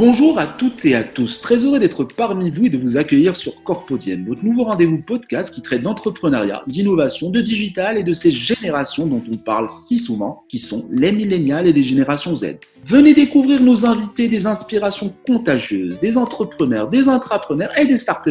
Bonjour à toutes et à tous, très heureux d'être parmi vous et de vous accueillir sur Corpodienne, votre nouveau rendez-vous podcast qui traite d'entrepreneuriat, d'innovation, de digital et de ces générations dont on parle si souvent, qui sont les millénials et les générations Z. Venez découvrir nos invités des inspirations contagieuses, des entrepreneurs, des intrapreneurs et des start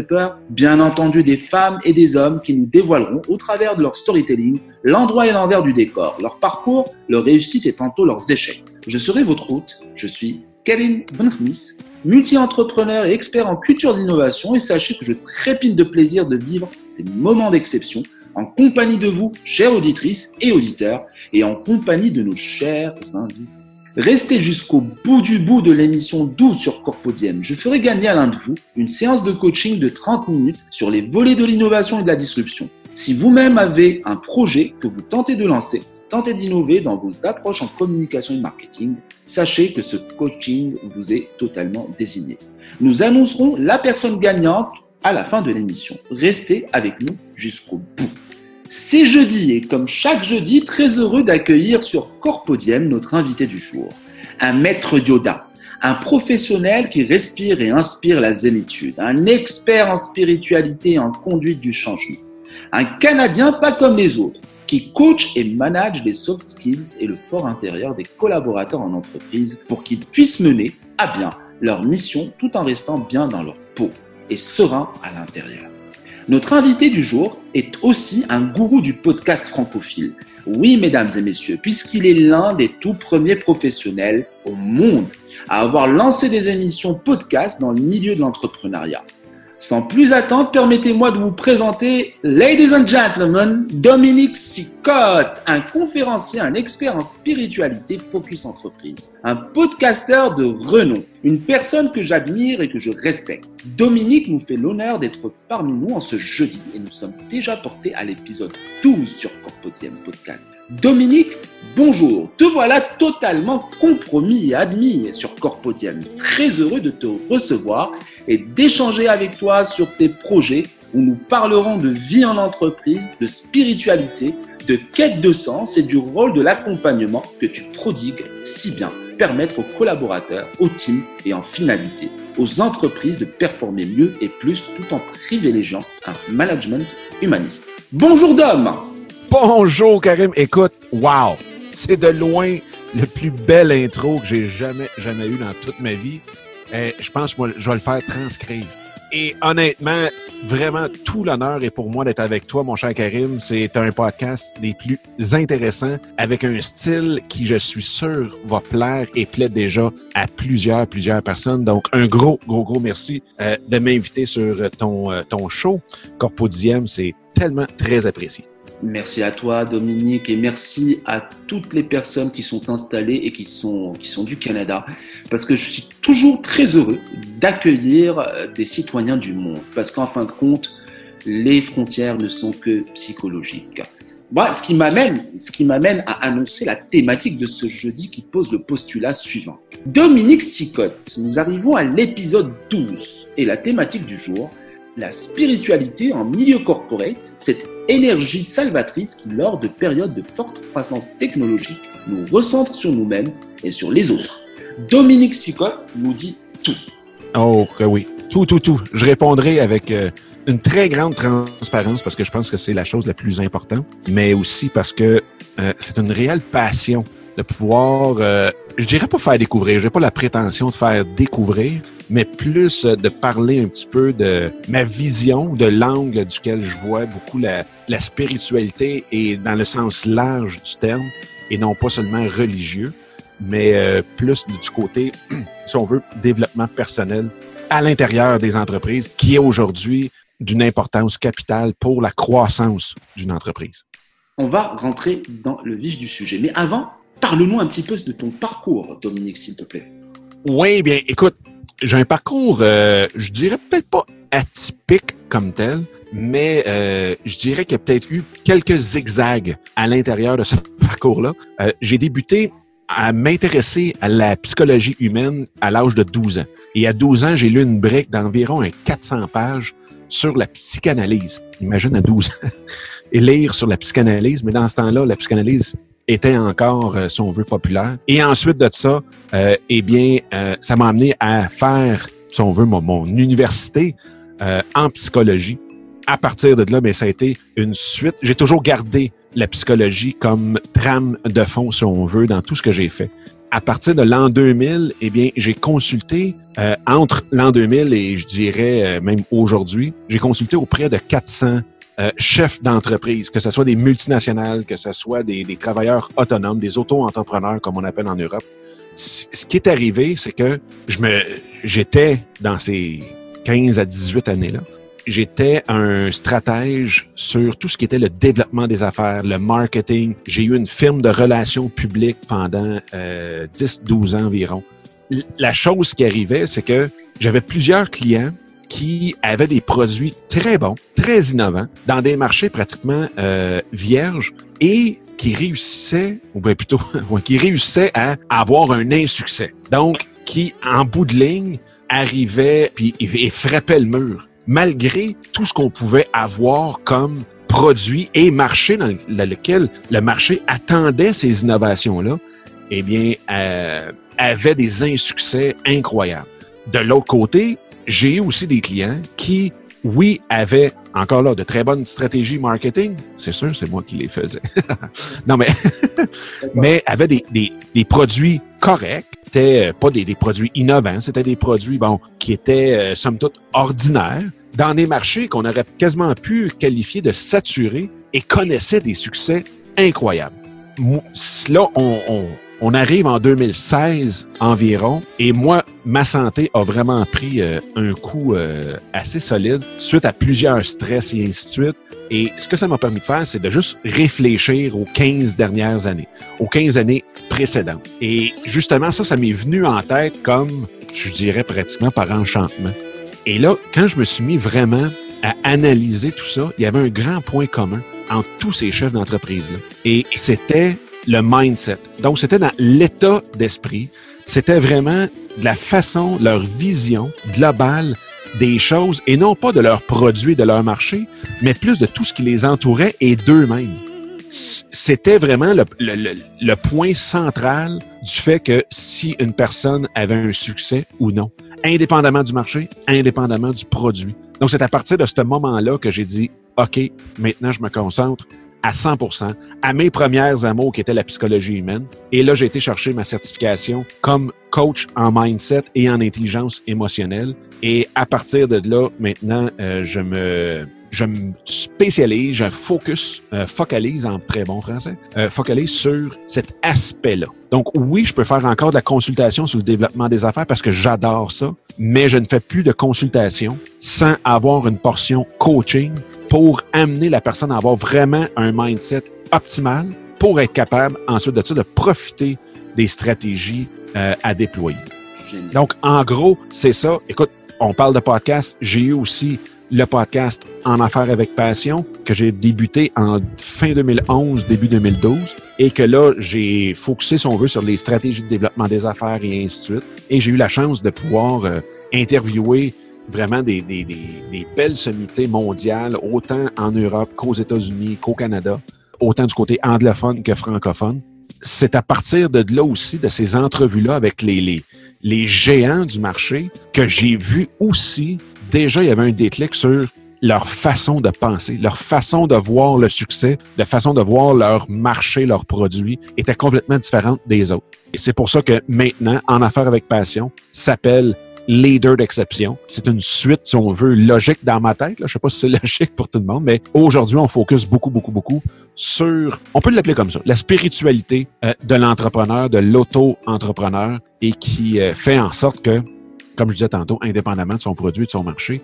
bien entendu des femmes et des hommes qui nous dévoileront au travers de leur storytelling l'endroit et l'envers du décor, leur parcours, leur réussite et tantôt leurs échecs. Je serai votre hôte, je suis Karim Benchmis, multi-entrepreneur et expert en culture d'innovation et sachez que je trépine de plaisir de vivre ces moments d'exception en compagnie de vous, chères auditrices et auditeurs, et en compagnie de nos chers invités. Restez jusqu'au bout du bout de l'émission 12 sur Corpodium. Je ferai gagner à l'un de vous une séance de coaching de 30 minutes sur les volets de l'innovation et de la disruption. Si vous-même avez un projet que vous tentez de lancer, tentez d'innover dans vos approches en communication et marketing, sachez que ce coaching vous est totalement désigné. Nous annoncerons la personne gagnante à la fin de l'émission. Restez avec nous jusqu'au bout. C'est jeudi et comme chaque jeudi, très heureux d'accueillir sur Corpodium notre invité du jour, un maître Yoda, un professionnel qui respire et inspire la zénitude, un expert en spiritualité et en conduite du changement, un Canadien pas comme les autres, qui coach et manage les soft skills et le fort intérieur des collaborateurs en entreprise pour qu'ils puissent mener à bien leur mission tout en restant bien dans leur peau et serein à l'intérieur. Notre invité du jour est aussi un gourou du podcast francophile. Oui, mesdames et messieurs, puisqu'il est l'un des tout premiers professionnels au monde à avoir lancé des émissions podcast dans le milieu de l'entrepreneuriat. Sans plus attendre, permettez-moi de vous présenter, ladies and gentlemen, Dominique Sicotte, un conférencier, un expert en spiritualité focus entreprise, un podcasteur de renom, une personne que j'admire et que je respecte. Dominique nous fait l'honneur d'être parmi nous en ce jeudi et nous sommes déjà portés à l'épisode 12 sur Corpodium Podcast. Dominique, bonjour, te voilà totalement compromis et admis sur Corpodium. Très heureux de te recevoir et d'échanger avec toi sur tes projets où nous parlerons de vie en entreprise, de spiritualité, de quête de sens et du rôle de l'accompagnement que tu prodigues si bien, permettre aux collaborateurs, aux teams et en finalité aux entreprises de performer mieux et plus tout en privilégiant un management humaniste. Bonjour Dom Bonjour Karim, écoute, wow, c'est de loin le plus bel intro que j'ai jamais, jamais eu dans toute ma vie. Euh, je pense que je vais le faire transcrire. Et honnêtement, vraiment, tout l'honneur est pour moi d'être avec toi, mon cher Karim. C'est un podcast des plus intéressants avec un style qui, je suis sûr, va plaire et plaît déjà à plusieurs, plusieurs personnes. Donc, un gros, gros, gros merci euh, de m'inviter sur ton, euh, ton show. Corpodium, c'est tellement très apprécié. Merci à toi, Dominique, et merci à toutes les personnes qui sont installées et qui sont, qui sont du Canada, parce que je suis toujours très heureux d'accueillir euh, des citoyens du monde, parce qu'en fin de compte, les frontières ne sont que psychologiques. Moi, ce qui m'amène, ce qui m'amène à annoncer la thématique de ce jeudi qui pose le postulat suivant. Dominique Sicotte, nous arrivons à l'épisode 12 et la thématique du jour, la spiritualité en milieu corporate, cette énergie salvatrice qui, lors de périodes de forte croissance technologique, nous recentre sur nous-mêmes et sur les autres. Dominique Sicotte nous dit tout. Oh, oui. Tout, tout, tout. Je répondrai avec euh, une très grande transparence parce que je pense que c'est la chose la plus importante, mais aussi parce que euh, c'est une réelle passion de pouvoir, euh, je dirais pas faire découvrir, j'ai pas la prétention de faire découvrir, mais plus euh, de parler un petit peu de ma vision, de l'angle duquel je vois beaucoup la, spiritualité et dans le sens large du terme, et non pas seulement religieux, mais euh, plus du côté, si on veut, développement personnel à l'intérieur des entreprises, qui est aujourd'hui d'une importance capitale pour la croissance d'une entreprise. On va rentrer dans le vif du sujet. Mais avant, Parle-nous un petit peu de ton parcours, Dominique, s'il te plaît. Oui, bien, écoute, j'ai un parcours, euh, je dirais peut-être pas atypique comme tel, mais euh, je dirais qu'il y a peut-être eu quelques zigzags à l'intérieur de ce parcours-là. Euh, j'ai débuté à m'intéresser à la psychologie humaine à l'âge de 12 ans. Et à 12 ans, j'ai lu une brique d'environ 400 pages sur la psychanalyse. Imagine à 12 ans. Et lire sur la psychanalyse, mais dans ce temps-là, la psychanalyse était encore, euh, si on veut, populaire. Et ensuite de ça, euh, eh bien, euh, ça m'a amené à faire, si on veut, mon, mon université euh, en psychologie. À partir de là, mais ça a été une suite. J'ai toujours gardé la psychologie comme trame de fond, si on veut, dans tout ce que j'ai fait. À partir de l'an 2000, eh bien, j'ai consulté euh, entre l'an 2000 et je dirais euh, même aujourd'hui, j'ai consulté auprès de 400 euh, chefs d'entreprise, que ce soit des multinationales, que ce soit des, travailleurs autonomes, des auto-entrepreneurs, comme on appelle en Europe. Ce qui est arrivé, c'est que je me, j'étais dans ces 15 à 18 années-là, j'étais un stratège sur tout ce qui était le développement des affaires, le marketing. J'ai eu une firme de relations publiques pendant euh, 10-12 ans environ. La chose qui arrivait, c'est que j'avais plusieurs clients qui avaient des produits très bons, très innovants, dans des marchés pratiquement euh, vierges et qui réussissaient, ou plutôt, qui réussissaient à avoir un insuccès. Donc, qui, en bout de ligne, arrivaient puis et, frappaient le mur malgré tout ce qu'on pouvait avoir comme produit et marché dans lequel le marché attendait ces innovations-là, eh bien, euh, avait des insuccès incroyables. De l'autre côté, j'ai eu aussi des clients qui, oui, avaient encore là de très bonnes stratégies marketing. C'est sûr, c'est moi qui les faisais. non, mais, mais avaient des, des, des produits corrects. C'était euh, pas des, des produits innovants, c'était des produits, bon, qui étaient, euh, somme toute, ordinaires dans des marchés qu'on aurait quasiment pu qualifier de saturés et connaissaient des succès incroyables. Là, on, on, on arrive en 2016 environ et moi, ma santé a vraiment pris euh, un coup euh, assez solide suite à plusieurs stress et ainsi de suite. Et ce que ça m'a permis de faire, c'est de juste réfléchir aux 15 dernières années, aux 15 années précédentes. Et justement, ça, ça m'est venu en tête comme, je dirais pratiquement par enchantement. Et là, quand je me suis mis vraiment à analyser tout ça, il y avait un grand point commun entre tous ces chefs d'entreprise-là. Et c'était le mindset. Donc, c'était dans l'état d'esprit. C'était vraiment de la façon, leur vision globale des choses, et non pas de leurs produits, de leur marché, mais plus de tout ce qui les entourait et d'eux-mêmes. C'était vraiment le, le- le- le point central du fait que si une personne avait un succès ou non, indépendamment du marché, indépendamment du produit. Donc, c'est à partir de ce moment-là que j'ai dit, OK, maintenant, je me concentre à 100% à mes premières amours qui étaient la psychologie humaine. Et là, j'ai été chercher ma certification comme coach en mindset et en intelligence émotionnelle. Et à partir de là, maintenant, euh, je me je me spécialise, je focus, euh, focalise en très bon français, euh, focalise sur cet aspect-là. Donc oui, je peux faire encore de la consultation sur le développement des affaires parce que j'adore ça, mais je ne fais plus de consultation sans avoir une portion coaching pour amener la personne à avoir vraiment un mindset optimal pour être capable ensuite de ça de profiter des stratégies euh, à déployer. Donc, en gros, c'est ça. Écoute, on parle de podcast. J'ai eu aussi le podcast En affaires avec passion que j'ai débuté en fin 2011, début 2012 et que là, j'ai focusé, si on veut, sur les stratégies de développement des affaires et ainsi de suite. Et j'ai eu la chance de pouvoir euh, interviewer vraiment des, des, des, des belles sommités mondiales, autant en Europe qu'aux États-Unis, qu'au Canada, autant du côté anglophone que francophone. C'est à partir de là aussi, de ces entrevues-là avec les, les, les géants du marché, que j'ai vu aussi, déjà, il y avait un déclic sur leur façon de penser, leur façon de voir le succès, la façon de voir leur marché, leurs produits était complètement différente des autres. Et c'est pour ça que maintenant, En affaires avec passion s'appelle leader d'exception. C'est une suite, si on veut, logique dans ma tête. Je sais pas si c'est logique pour tout le monde, mais aujourd'hui, on focus beaucoup, beaucoup, beaucoup sur, on peut l'appeler comme ça, la spiritualité euh, de l'entrepreneur, de l'auto-entrepreneur et qui euh, fait en sorte que, comme je disais tantôt, indépendamment de son produit, de son marché,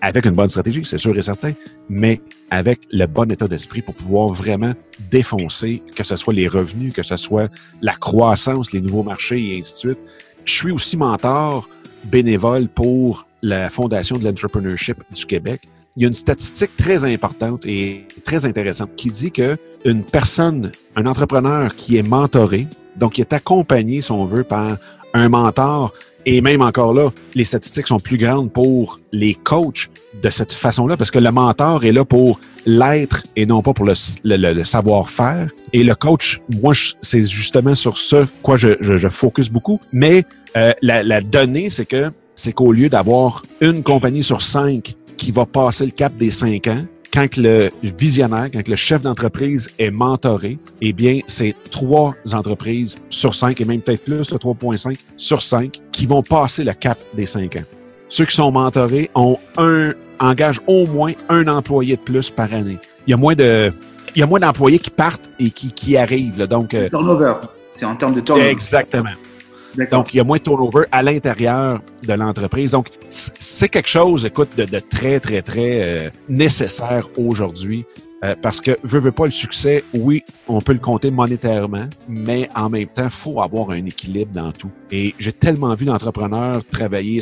avec une bonne stratégie, c'est sûr et certain, mais avec le bon état d'esprit pour pouvoir vraiment défoncer, que ce soit les revenus, que ce soit la croissance, les nouveaux marchés et ainsi de suite. Je suis aussi mentor bénévole pour la Fondation de l'entrepreneurship du Québec. Il y a une statistique très importante et très intéressante qui dit que une personne, un entrepreneur qui est mentoré, donc qui est accompagné, si on veut, par un mentor, et même encore là, les statistiques sont plus grandes pour les coachs de cette façon-là, parce que le mentor est là pour l'être et non pas pour le, savoir-faire. Et le coach, moi, c'est justement sur ce quoi je, je, je focus beaucoup. Mais euh, la, la donnée, c'est que c'est qu'au lieu d'avoir une compagnie sur cinq qui va passer le cap des cinq ans, quand le visionnaire, quand le chef d'entreprise est mentoré, eh bien, c'est trois entreprises sur cinq, et même peut-être plus, 3.5 sur cinq, qui vont passer le cap des cinq ans. Ceux qui sont mentorés ont un, engagent au moins un employé de plus par année. Il y a moins de, il y a moins d'employés qui partent et qui, qui arrivent. Là. Donc, euh, turnover. C'est en termes de turnover. Exactement. Donc, il y a moins de turnover à l'intérieur de l'entreprise. Donc, c'est quelque chose, écoute, de, très, très, très euh, nécessaire aujourd'hui. Euh, parce que, veut, veut pas le succès, oui, on peut le compter monétairement, mais en même temps, faut avoir un équilibre dans tout. Et j'ai tellement vu d'entrepreneurs travailler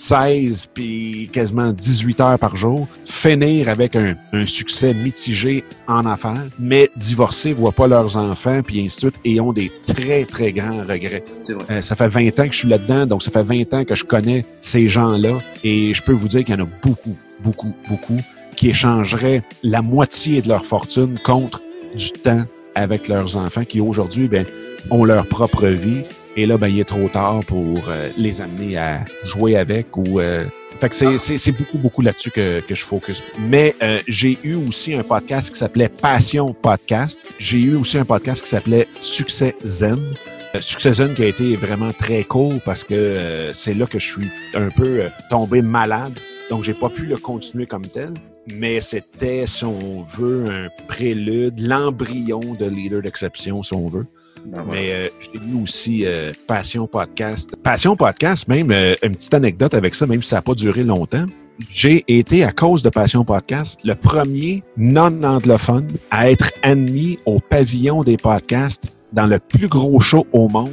16 puis quasiment 18 heures par jour, finir avec un, succès mitigé en affaires, mais divorcer, voient pas leurs enfants, puis ainsi de suite, et ont des très, très grands regrets. Euh, ça fait 20 ans que je suis là-dedans, donc ça fait 20 ans que je connais ces gens-là, et je peux vous dire qu'il y en a beaucoup, beaucoup, beaucoup qui échangeraient la moitié de leur fortune contre du temps avec leurs enfants qui aujourd'hui ben, ont leur propre vie et là, ben, il est trop tard pour euh, les amener à jouer avec ou. Euh, fait que c'est beaucoup, beaucoup là-dessus que, que je focus. Mais euh, j'ai eu aussi un podcast qui s'appelait Passion Podcast. J'ai eu aussi un podcast qui s'appelait Succès Zen. Succès Zen qui a été vraiment très cool parce que c'est là que je suis un peu tombé malade. Donc, j'ai pas pu le continuer comme tel mais c'était, si on veut, un prélude, l'embryon de leader d'exception, si on veut. Ben Mais euh, j'ai lu aussi euh, Passion Podcast. Passion Podcast, même euh, une petite anecdote avec ça, même si ça n'a pas duré longtemps. J'ai été, à cause de Passion Podcast, le premier non-anglophone à être admis au pavillon des podcasts dans le plus gros show au monde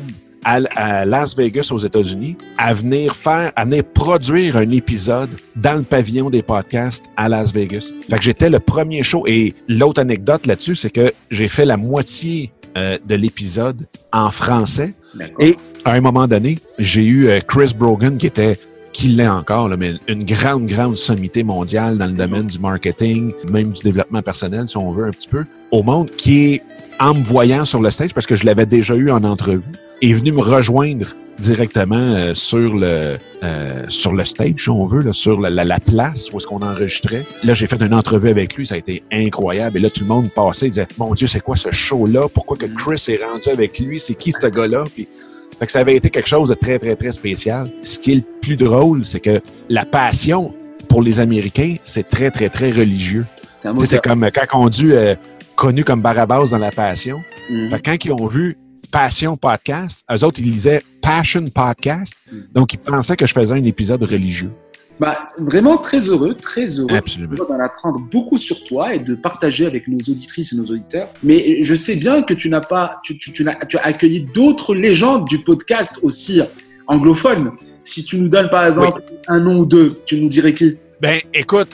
à, Las Vegas aux États-Unis à venir faire, à venir produire un épisode dans le pavillon des podcasts à Las Vegas. Fait que j'étais le premier show et l'autre anecdote là-dessus, c'est que j'ai fait la moitié euh, de l'épisode en français. Et à un moment donné, j'ai eu euh, Chris Brogan qui était qui l'est encore, mais une grande, grande sommité mondiale dans le domaine du marketing, même du développement personnel, si on veut un petit peu, au monde, qui est, en me voyant sur le stage, parce que je l'avais déjà eu en entrevue, est venu me rejoindre directement euh, sur le euh, sur le stage, si on veut, là, sur la, la, place où est-ce qu'on enregistrait. Là, j'ai fait une entrevue avec lui, ça a été incroyable. Et là, tout le monde passait, il disait Mon Dieu, c'est quoi ce show-là? Pourquoi que Chris est rendu avec lui? C'est qui ce gars-là? Puis, fait que ça avait été quelque chose de très, très, très spécial. Ce qui est le plus drôle, c'est que la passion pour les Américains, c'est très, très, très religieux. C'est comme quand on dit euh, connu comme Barabbas dans la passion. Mm-hmm. Fait que quand ils ont vu Passion Podcast. Eux autres, ils lisaient Passion Podcast. Donc, ils pensaient que je faisais un épisode religieux. Bah, vraiment très heureux, très heureux d'en apprendre beaucoup sur toi et de partager avec nos auditrices et nos auditeurs. Mais je sais bien que tu n'as pas, tu, tu, tu, as, tu as accueilli d'autres légendes du podcast aussi anglophones. Si tu nous donnes par exemple un nom ou deux, tu nous dirais qui? Ben, écoute,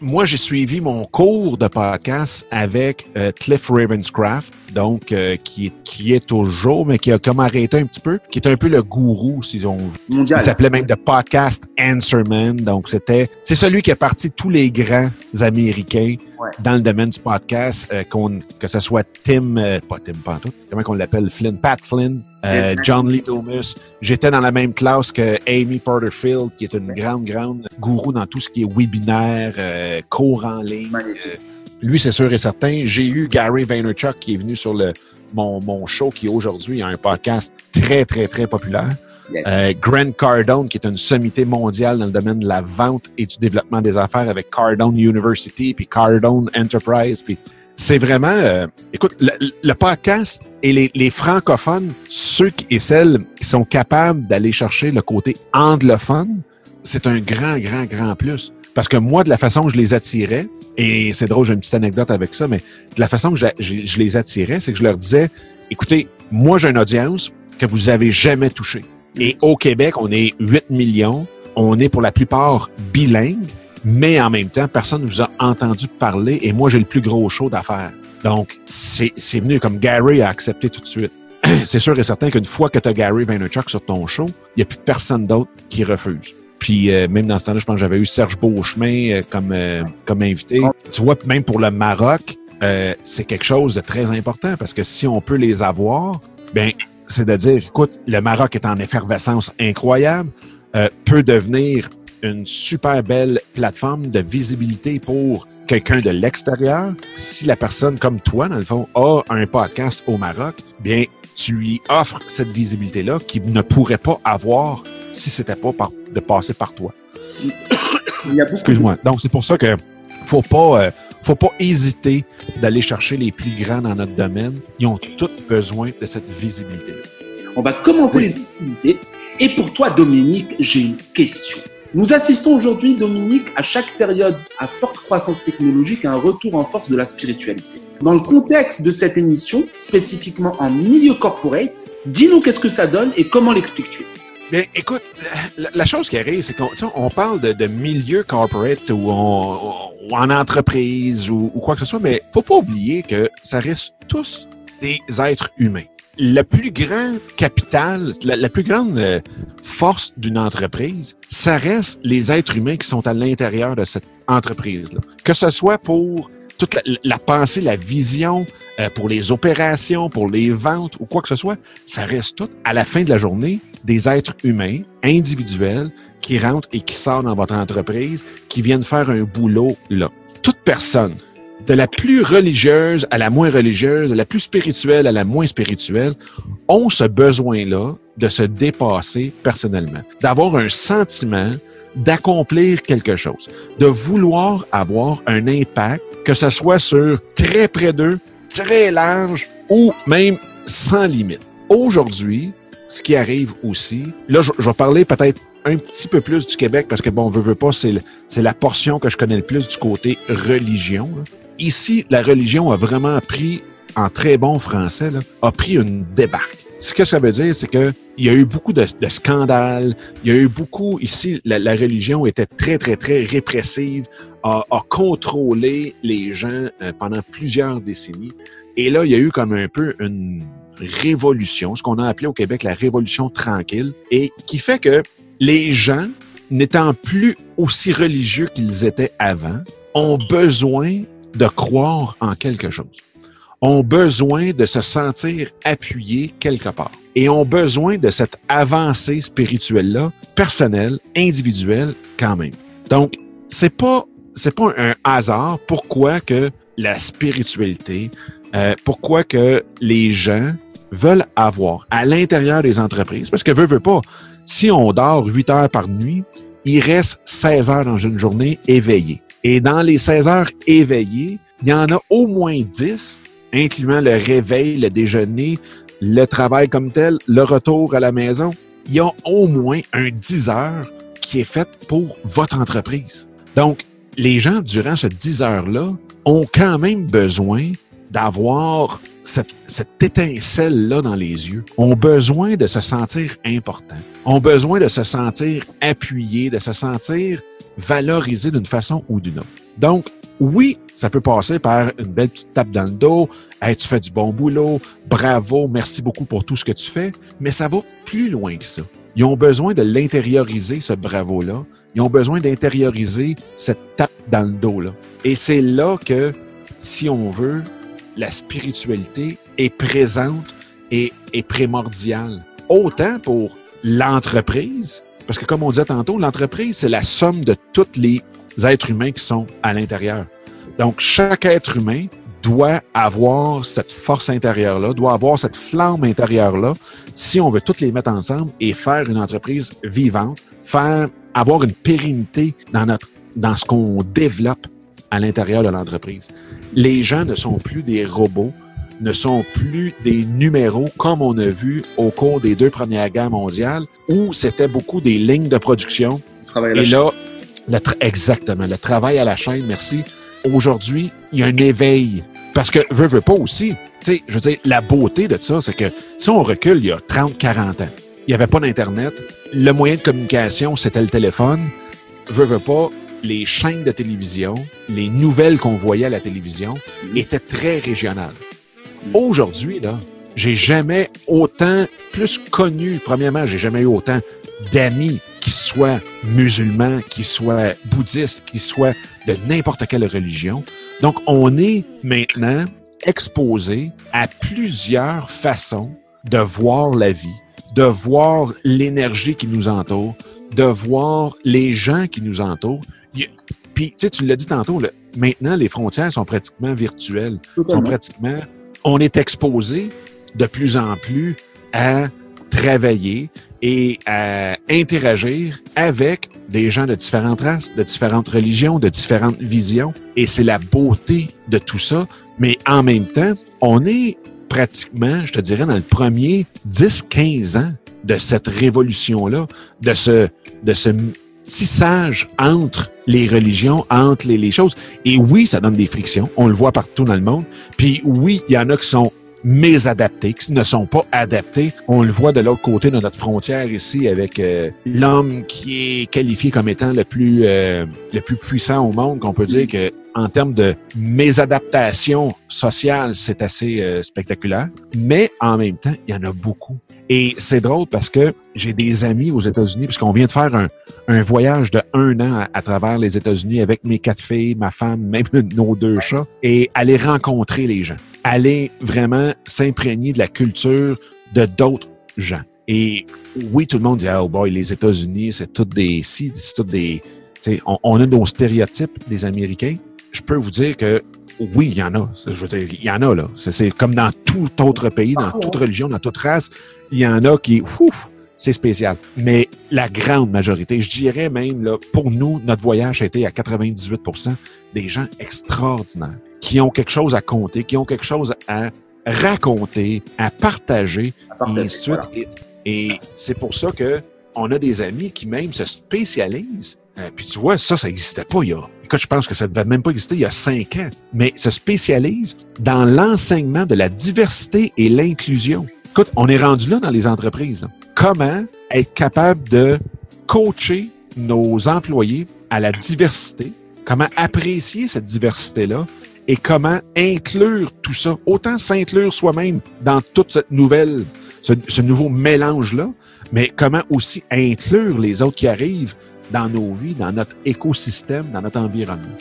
moi j'ai suivi mon cours de podcast avec euh, Cliff Ravenscraft donc euh, qui, est, qui est toujours, mais qui a comme arrêté un petit peu, qui est un peu le gourou, si on veut. Il s'appelait même The Podcast Answerman. Donc, c'était, c'est celui qui a parti tous les grands Américains dans le domaine du podcast, euh, que ce soit Tim, euh, pas Tim Pantoute, comment qu'on l'appelle, Flynn, Pat Flynn, John Lee Thomas. J'étais dans la même classe que Amy Porterfield, qui est une grande, grande gourou dans tout ce qui est webinaire, cours en ligne. Lui, c'est sûr et certain. J'ai eu Gary Vaynerchuk qui est venu sur le, mon, mon show qui aujourd'hui a un podcast très, très, très populaire. Euh, Grant Cardone, qui est une sommité mondiale dans le domaine de la vente et du développement des affaires avec Cardone University, puis Cardone Enterprise. Puis c'est vraiment, euh, écoute, le, podcast et les, les, francophones, ceux et celles qui sont capables d'aller chercher le côté anglophone, c'est un grand, grand, grand plus. Parce que moi, de la façon que je les attirais, et c'est drôle, j'ai une petite anecdote avec ça, mais de la façon que je, les attirais, c'est que je leur disais, écoutez, moi j'ai une audience que vous avez jamais touchée. Et au Québec, on est 8 millions, on est pour la plupart bilingues, mais en même temps, personne ne vous a entendu parler et moi j'ai le plus gros show d'affaires. Donc, c'est venu comme Gary a accepté tout de suite. c'est sûr et certain qu'une fois que tu as Gary Vaynerchuk sur ton show, il n'y a plus personne d'autre qui refuse. Puis euh, même dans ce temps-là, je pense que j'avais eu Serge Beauchemin euh, comme, euh, comme invité. Tu vois, même pour le Maroc, c'est quelque chose de très important parce que si on peut les avoir, ben c'est de dire, écoute, le Maroc est en effervescence incroyable, peut devenir une super belle plateforme de visibilité pour quelqu'un de l'extérieur. Si la personne comme toi, dans le fond, a un podcast au Maroc, bien, tu lui offres cette visibilité-là qu'il ne pourrait pas avoir si c'était pas de passer par toi. Excuse-moi. Donc, c'est pour ça que faut pas, euh, faut pas hésiter d'aller chercher les plus grands dans notre domaine. Ils ont tous besoin de cette visibilité-là. On va commencer les utilités. Et pour toi, Dominique, j'ai une question. Nous assistons aujourd'hui, Dominique, à chaque période à forte croissance technologique, à un retour en force de la spiritualité. Dans le contexte de cette émission, spécifiquement en milieu corporate, dis-nous qu'est-ce que ça donne et comment l'expliques-tu? Bien, écoute, la, chose qui arrive, c'est qu'on on parle de, milieu corporate ou, en entreprise ou, quoi que ce soit, mais faut pas oublier que ça reste tous des êtres humains le plus grand capital, la, plus grande euh, force d'une entreprise, ça reste les êtres humains qui sont à l'intérieur de cette entreprise-là. Que ce soit pour toute la, pensée, la vision, euh, pour les opérations, pour les ventes ou quoi que ce soit, ça reste tout, à la fin de la journée, des êtres humains, individuels, qui rentrent et qui sortent dans votre entreprise, qui viennent faire un boulot là. Toute personne de la plus religieuse à la moins religieuse, de la plus spirituelle à la moins spirituelle, ont ce besoin-là de se dépasser personnellement, d'avoir un sentiment d'accomplir quelque chose, de vouloir avoir un impact, que ce soit sur très près d'eux, très large ou même sans limite. Aujourd'hui, ce qui arrive aussi, là, je, vais parler peut-être un petit peu plus du Québec parce que, bon, on veut, veut pas, c'est la portion que je connais le plus du côté religion ici, la religion a vraiment pris, en très bon français, a pris une débarque. Ce que ça veut dire, c'est qu'il y a eu beaucoup de, scandales, il y a eu beaucoup, ici, la, religion était très, très, très répressive, a, contrôlé les gens euh, pendant plusieurs décennies. Et là, il y a eu comme un peu une révolution, ce qu'on a appelé au Québec la révolution tranquille, et qui fait que les gens, n'étant plus aussi religieux qu'ils étaient avant, ont besoin de croire en quelque chose, ont besoin de se sentir appuyés quelque part et ont besoin de cette avancée spirituelle-là, personnelle, individuelle quand même. Donc, c'est pas c'est pas un hasard pourquoi que la spiritualité, euh, pourquoi que les gens veulent avoir à l'intérieur des entreprises, parce que veut, veut pas, si on dort 8 heures par nuit, il reste 16 heures dans une journée éveillé. Et dans les 16 heures éveillées, il y en a au moins 10, incluant le réveil, le déjeuner, le travail comme tel, le retour à la maison. Il y a au moins un 10 heures qui est fait pour votre entreprise. Donc, les gens, durant ce 10 heures-là, ont quand même besoin d'avoir cette, cette étincelle-là dans les yeux, ont besoin de se sentir important, ont besoin de se sentir appuyé, de se sentir valorisé d'une façon ou d'une autre. Donc, oui, ça peut passer par une belle petite tape dans le dos, hey, tu fais du bon boulot, bravo, merci beaucoup pour tout ce que tu fais, mais ça va plus loin que ça. Ils ont besoin de l'intérioriser, ce bravo-là. Ils ont besoin d'intérioriser cette tape dans le dos-là. Et c'est là que, si on veut, la spiritualité est présente et est primordiale. Autant pour l'entreprise, parce que comme on disait tantôt, l'entreprise, c'est la somme de tous les êtres humains qui sont à l'intérieur. Donc, chaque être humain doit avoir cette force intérieure-là, doit avoir cette flamme intérieure-là, si on veut toutes les mettre ensemble et faire une entreprise vivante, faire avoir une pérennité dans notre dans ce qu'on développe à l'intérieur de l'entreprise les gens ne sont plus des robots, ne sont plus des numéros comme on a vu au cours des deux premières guerres mondiales, où c'était beaucoup des lignes de production. Et là, exactement, le travail à la chaîne, merci. Aujourd'hui, il y a un éveil. Parce que, veut, veut pas aussi, tu sais, je veux dire, la beauté de ça, c'est que si on recule il y a 30, 40 ans, il n'y avait pas d'Internet, le moyen de communication, c'était le téléphone. Veut, veut pas, les chaînes de télévision, les nouvelles qu'on voyait à la télévision étaient très régionales. Aujourd'hui, là, j'ai jamais autant plus connu, premièrement, j'ai jamais eu autant d'amis qui qu'ils soient musulmans, qu'ils soient bouddhistes, qu'ils soient de n'importe quelle religion. Donc, on est maintenant exposé à plusieurs façons de voir la vie, de voir l'énergie qui nous entoure, de voir les gens qui nous entourent. Puis, tu sais, tu l'as dit tantôt, maintenant, les frontières sont pratiquement virtuelles. Sont pratiquement, on est exposé de plus en plus à travailler et à interagir avec des gens de différentes races, de différentes religions, de différentes visions. Et c'est la beauté de tout ça. Mais en même temps, on est pratiquement, je te dirais, dans le premier 10-15 ans de cette révolution-là, de ce, de ce tissage entre les religions, entre les, les, choses. Et oui, ça donne des frictions. On le voit partout dans le monde. Puis oui, il y en a qui sont mésadaptés, qui ne sont pas adaptés. On le voit de l'autre côté de notre frontière ici avec euh, l'homme qui est qualifié comme étant le plus euh, le plus puissant au monde, qu'on peut dire que en termes de mésadaptation sociale, c'est assez euh, spectaculaire. Mais en même temps, il y en a beaucoup. Et c'est drôle parce que j'ai des amis aux États-Unis, puisqu'on vient de faire un, un, voyage de un an à, à travers les États-Unis avec mes quatre filles, ma femme, même nos deux chats, et aller rencontrer les gens aller vraiment s'imprégner de la culture de d'autres gens. Et oui, tout le monde dit, oh boy, les États-Unis, c'est tout des, c'est tout des, on, on, a nos stéréotypes des Américains. Je peux vous dire que oui, il y en a. Je veux dire, il y en a là. C'est comme dans tout autre pays, dans toute religion, dans toute race, il y en a qui, ouf, c'est spécial. Mais la grande majorité, je dirais même, là, pour nous, notre voyage a été à 98% des gens extraordinaires qui ont quelque chose à compter, qui ont quelque chose à raconter, à partager, et ainsi Et, c'est pour ça que on a des amis qui même se spécialisent. Euh, puis tu vois, ça, ça n'existait pas il y a. Écoute, je pense que ça ne devait même pas exister il y a cinq ans. Mais se spécialisent dans l'enseignement de la diversité et l'inclusion. Écoute, on est rendu là dans les entreprises. Comment être capable de coacher nos employés à la diversité, comment apprécier cette diversité-là? Et comment inclure tout ça, autant s'inclure soi-même dans toute cette nouvelle, ce, nouveau mélange-là, mais comment aussi inclure les autres qui arrivent dans nos vies, dans notre écosystème, dans notre environnement.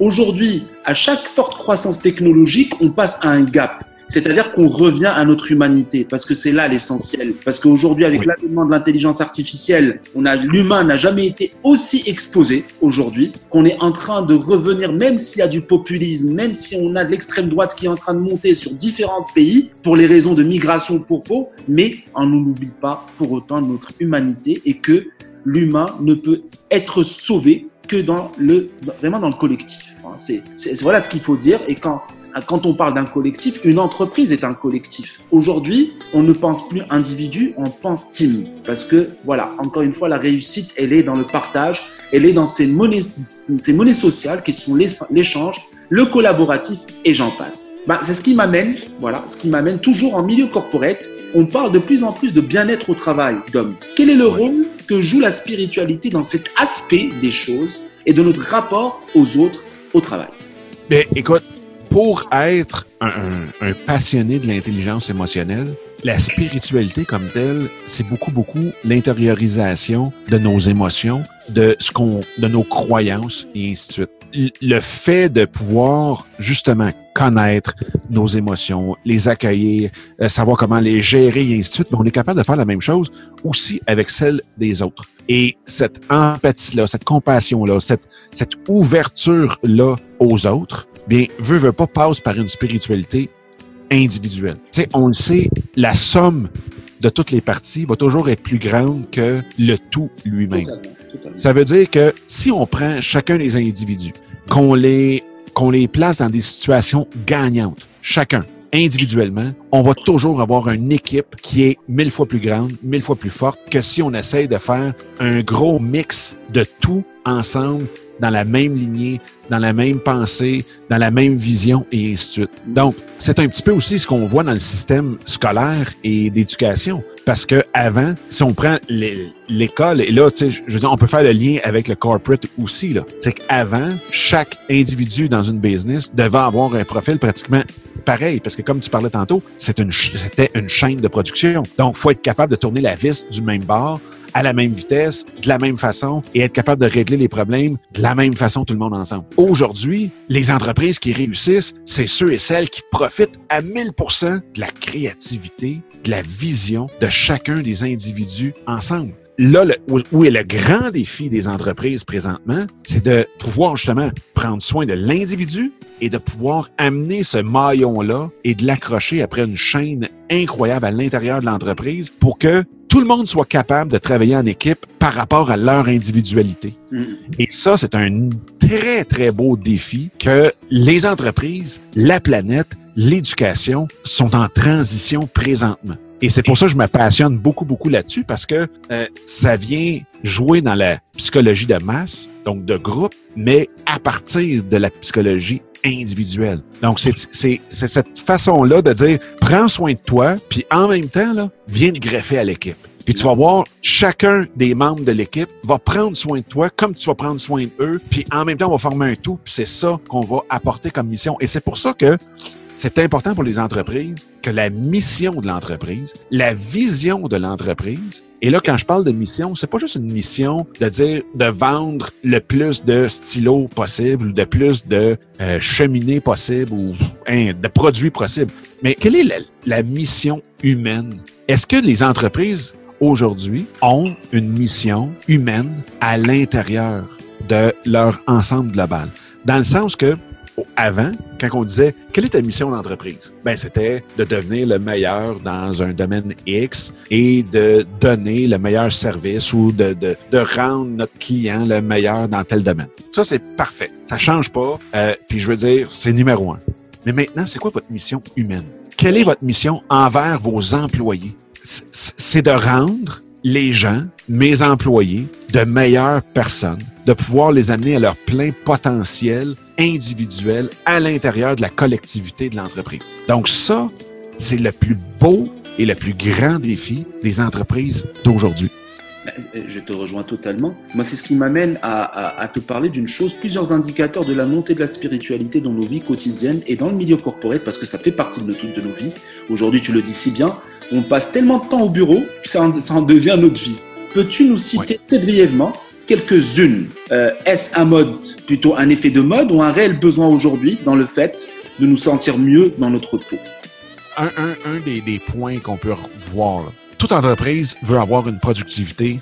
Aujourd'hui, à chaque forte croissance technologique, on passe à un gap. C'est-à-dire qu'on revient à notre humanité, parce que c'est là l'essentiel. Parce qu'aujourd'hui, avec l'avènement de l'intelligence artificielle, on a l'humain n'a jamais été aussi exposé aujourd'hui qu'on est en train de revenir, même s'il y a du populisme, même si on a de l'extrême droite qui est en train de monter sur différents pays pour les raisons de migration pour peau, mais on n'oublie pas pour autant notre humanité et que l'humain ne peut être sauvé que dans le vraiment dans le collectif. c'est voilà ce qu'il faut dire. Et quand quand on parle d'un collectif, une entreprise est un collectif. Aujourd'hui, on ne pense plus individu, on pense team. Parce que, voilà, encore une fois, la réussite, elle est dans le partage, elle est dans ces monnaies, ces monnaies sociales qui sont l'échange, le collaboratif et j'en passe. Bah, c'est ce qui m'amène, voilà, ce qui m'amène toujours en milieu corporate. On parle de plus en plus de bien-être au travail, d'hommes. Quel est le rôle que joue la spiritualité dans cet aspect des choses et de notre rapport aux autres au travail? Mais écoute, pour être un, passionné de l'intelligence émotionnelle, la spiritualité comme telle, c'est beaucoup, beaucoup l'intériorisation de nos émotions, de ce qu'on, de nos croyances et ainsi de suite. Le fait de pouvoir justement connaître nos émotions, les accueillir, euh, savoir comment les gérer et ainsi de suite, on est capable de faire la même chose aussi avec celle des autres. Et cette empathie-là, cette compassion-là, cette, cette ouverture-là aux autres, bien, veut, veut pas, passe par une spiritualité individuelle. Tu sais, on le sait, la somme de toutes les parties va toujours être plus grande que le tout lui-même. Ça veut dire que si on prend chacun des individus, qu'on les, qu'on les place dans des situations gagnantes, chacun, individuellement, on va toujours avoir une équipe qui est mille fois plus grande, mille fois plus forte que si on essaye de faire un gros mix de tout ensemble dans la même lignée, dans la même pensée, dans la même vision et ainsi de suite. Donc, c'est un petit peu aussi ce qu'on voit dans le système scolaire et d'éducation. Parce que avant, si on prend l'école, et là, tu sais, je veux dire, on peut faire le lien avec le corporate aussi, là. C'est qu'avant, chaque individu dans une business devait avoir un profil pratiquement pareil, parce que comme tu parlais tantôt, c'était une, une chaîne de production. Donc, faut être capable de tourner la vis du même bord à la même vitesse, de la même façon et être capable de régler les problèmes de la même façon tout le monde ensemble. Aujourd'hui, les entreprises qui réussissent, c'est ceux et celles qui profitent à 1000% de la créativité, de la vision de chacun des individus ensemble là, le, où est le grand défi des entreprises présentement, c'est de pouvoir justement prendre soin de l'individu et de pouvoir amener ce maillon-là et de l'accrocher après une chaîne incroyable à l'intérieur de l'entreprise pour que tout le monde soit capable de travailler en équipe par rapport à leur individualité. Mm. Et ça, c'est un très, très beau défi que les entreprises, la planète, l'éducation sont en transition présentement. Et c'est pour ça que je me passionne beaucoup, beaucoup là-dessus parce que euh, ça vient jouer dans la psychologie de masse, donc de groupe, mais à partir de la psychologie individuelle. Donc, c'est cette façon-là de dire, prends soin de toi, puis en même temps, là, viens te greffer à l'équipe. Puis tu vas voir, chacun des membres de l'équipe va prendre soin de toi comme tu vas prendre soin d'eux, puis en même temps, on va former un tout, puis c'est ça qu'on va apporter comme mission. Et c'est pour ça que c'est important pour les entreprises que la mission de l'entreprise, la vision de l'entreprise, et là, quand je parle de mission, c'est pas juste une mission de dire de vendre le plus de stylos possible, de plus de euh, cheminées possible ou hein, de produits possibles. Mais quelle est la mission humaine? Est-ce que les entreprises aujourd'hui ont une mission humaine à l'intérieur de leur ensemble global? Dans le sens que avant, quand on disait quelle est ta mission d'entreprise, ben c'était de devenir le meilleur dans un domaine X et de donner le meilleur service ou de, de, de rendre notre client le meilleur dans tel domaine. Ça c'est parfait, ça change pas. Euh, puis je veux dire, c'est numéro un. Mais maintenant, c'est quoi votre mission humaine? Quelle est votre mission envers vos employés? C'est de rendre les gens, mes employés, de meilleures personnes, de pouvoir les amener à leur plein potentiel individuel à l'intérieur de la collectivité de l'entreprise. Donc ça, c'est le plus beau et le plus grand défi des entreprises d'aujourd'hui. Ben, je te rejoins totalement. Moi, c'est ce qui m'amène à, te parler d'une chose, plusieurs indicateurs de la montée de la spiritualité dans nos vies quotidiennes et dans le milieu corporel, parce que ça fait partie de, de nos vies. Aujourd'hui, tu le dis si bien, on passe tellement de temps au bureau que ça en, devient notre vie. Peux-tu nous citer très brièvement quelques-unes euh, Est-ce un mode, plutôt un effet de mode ou un réel besoin aujourd'hui dans le fait de nous sentir mieux dans notre peau? Un, des, points qu'on peut voir, toute entreprise veut avoir une productivité,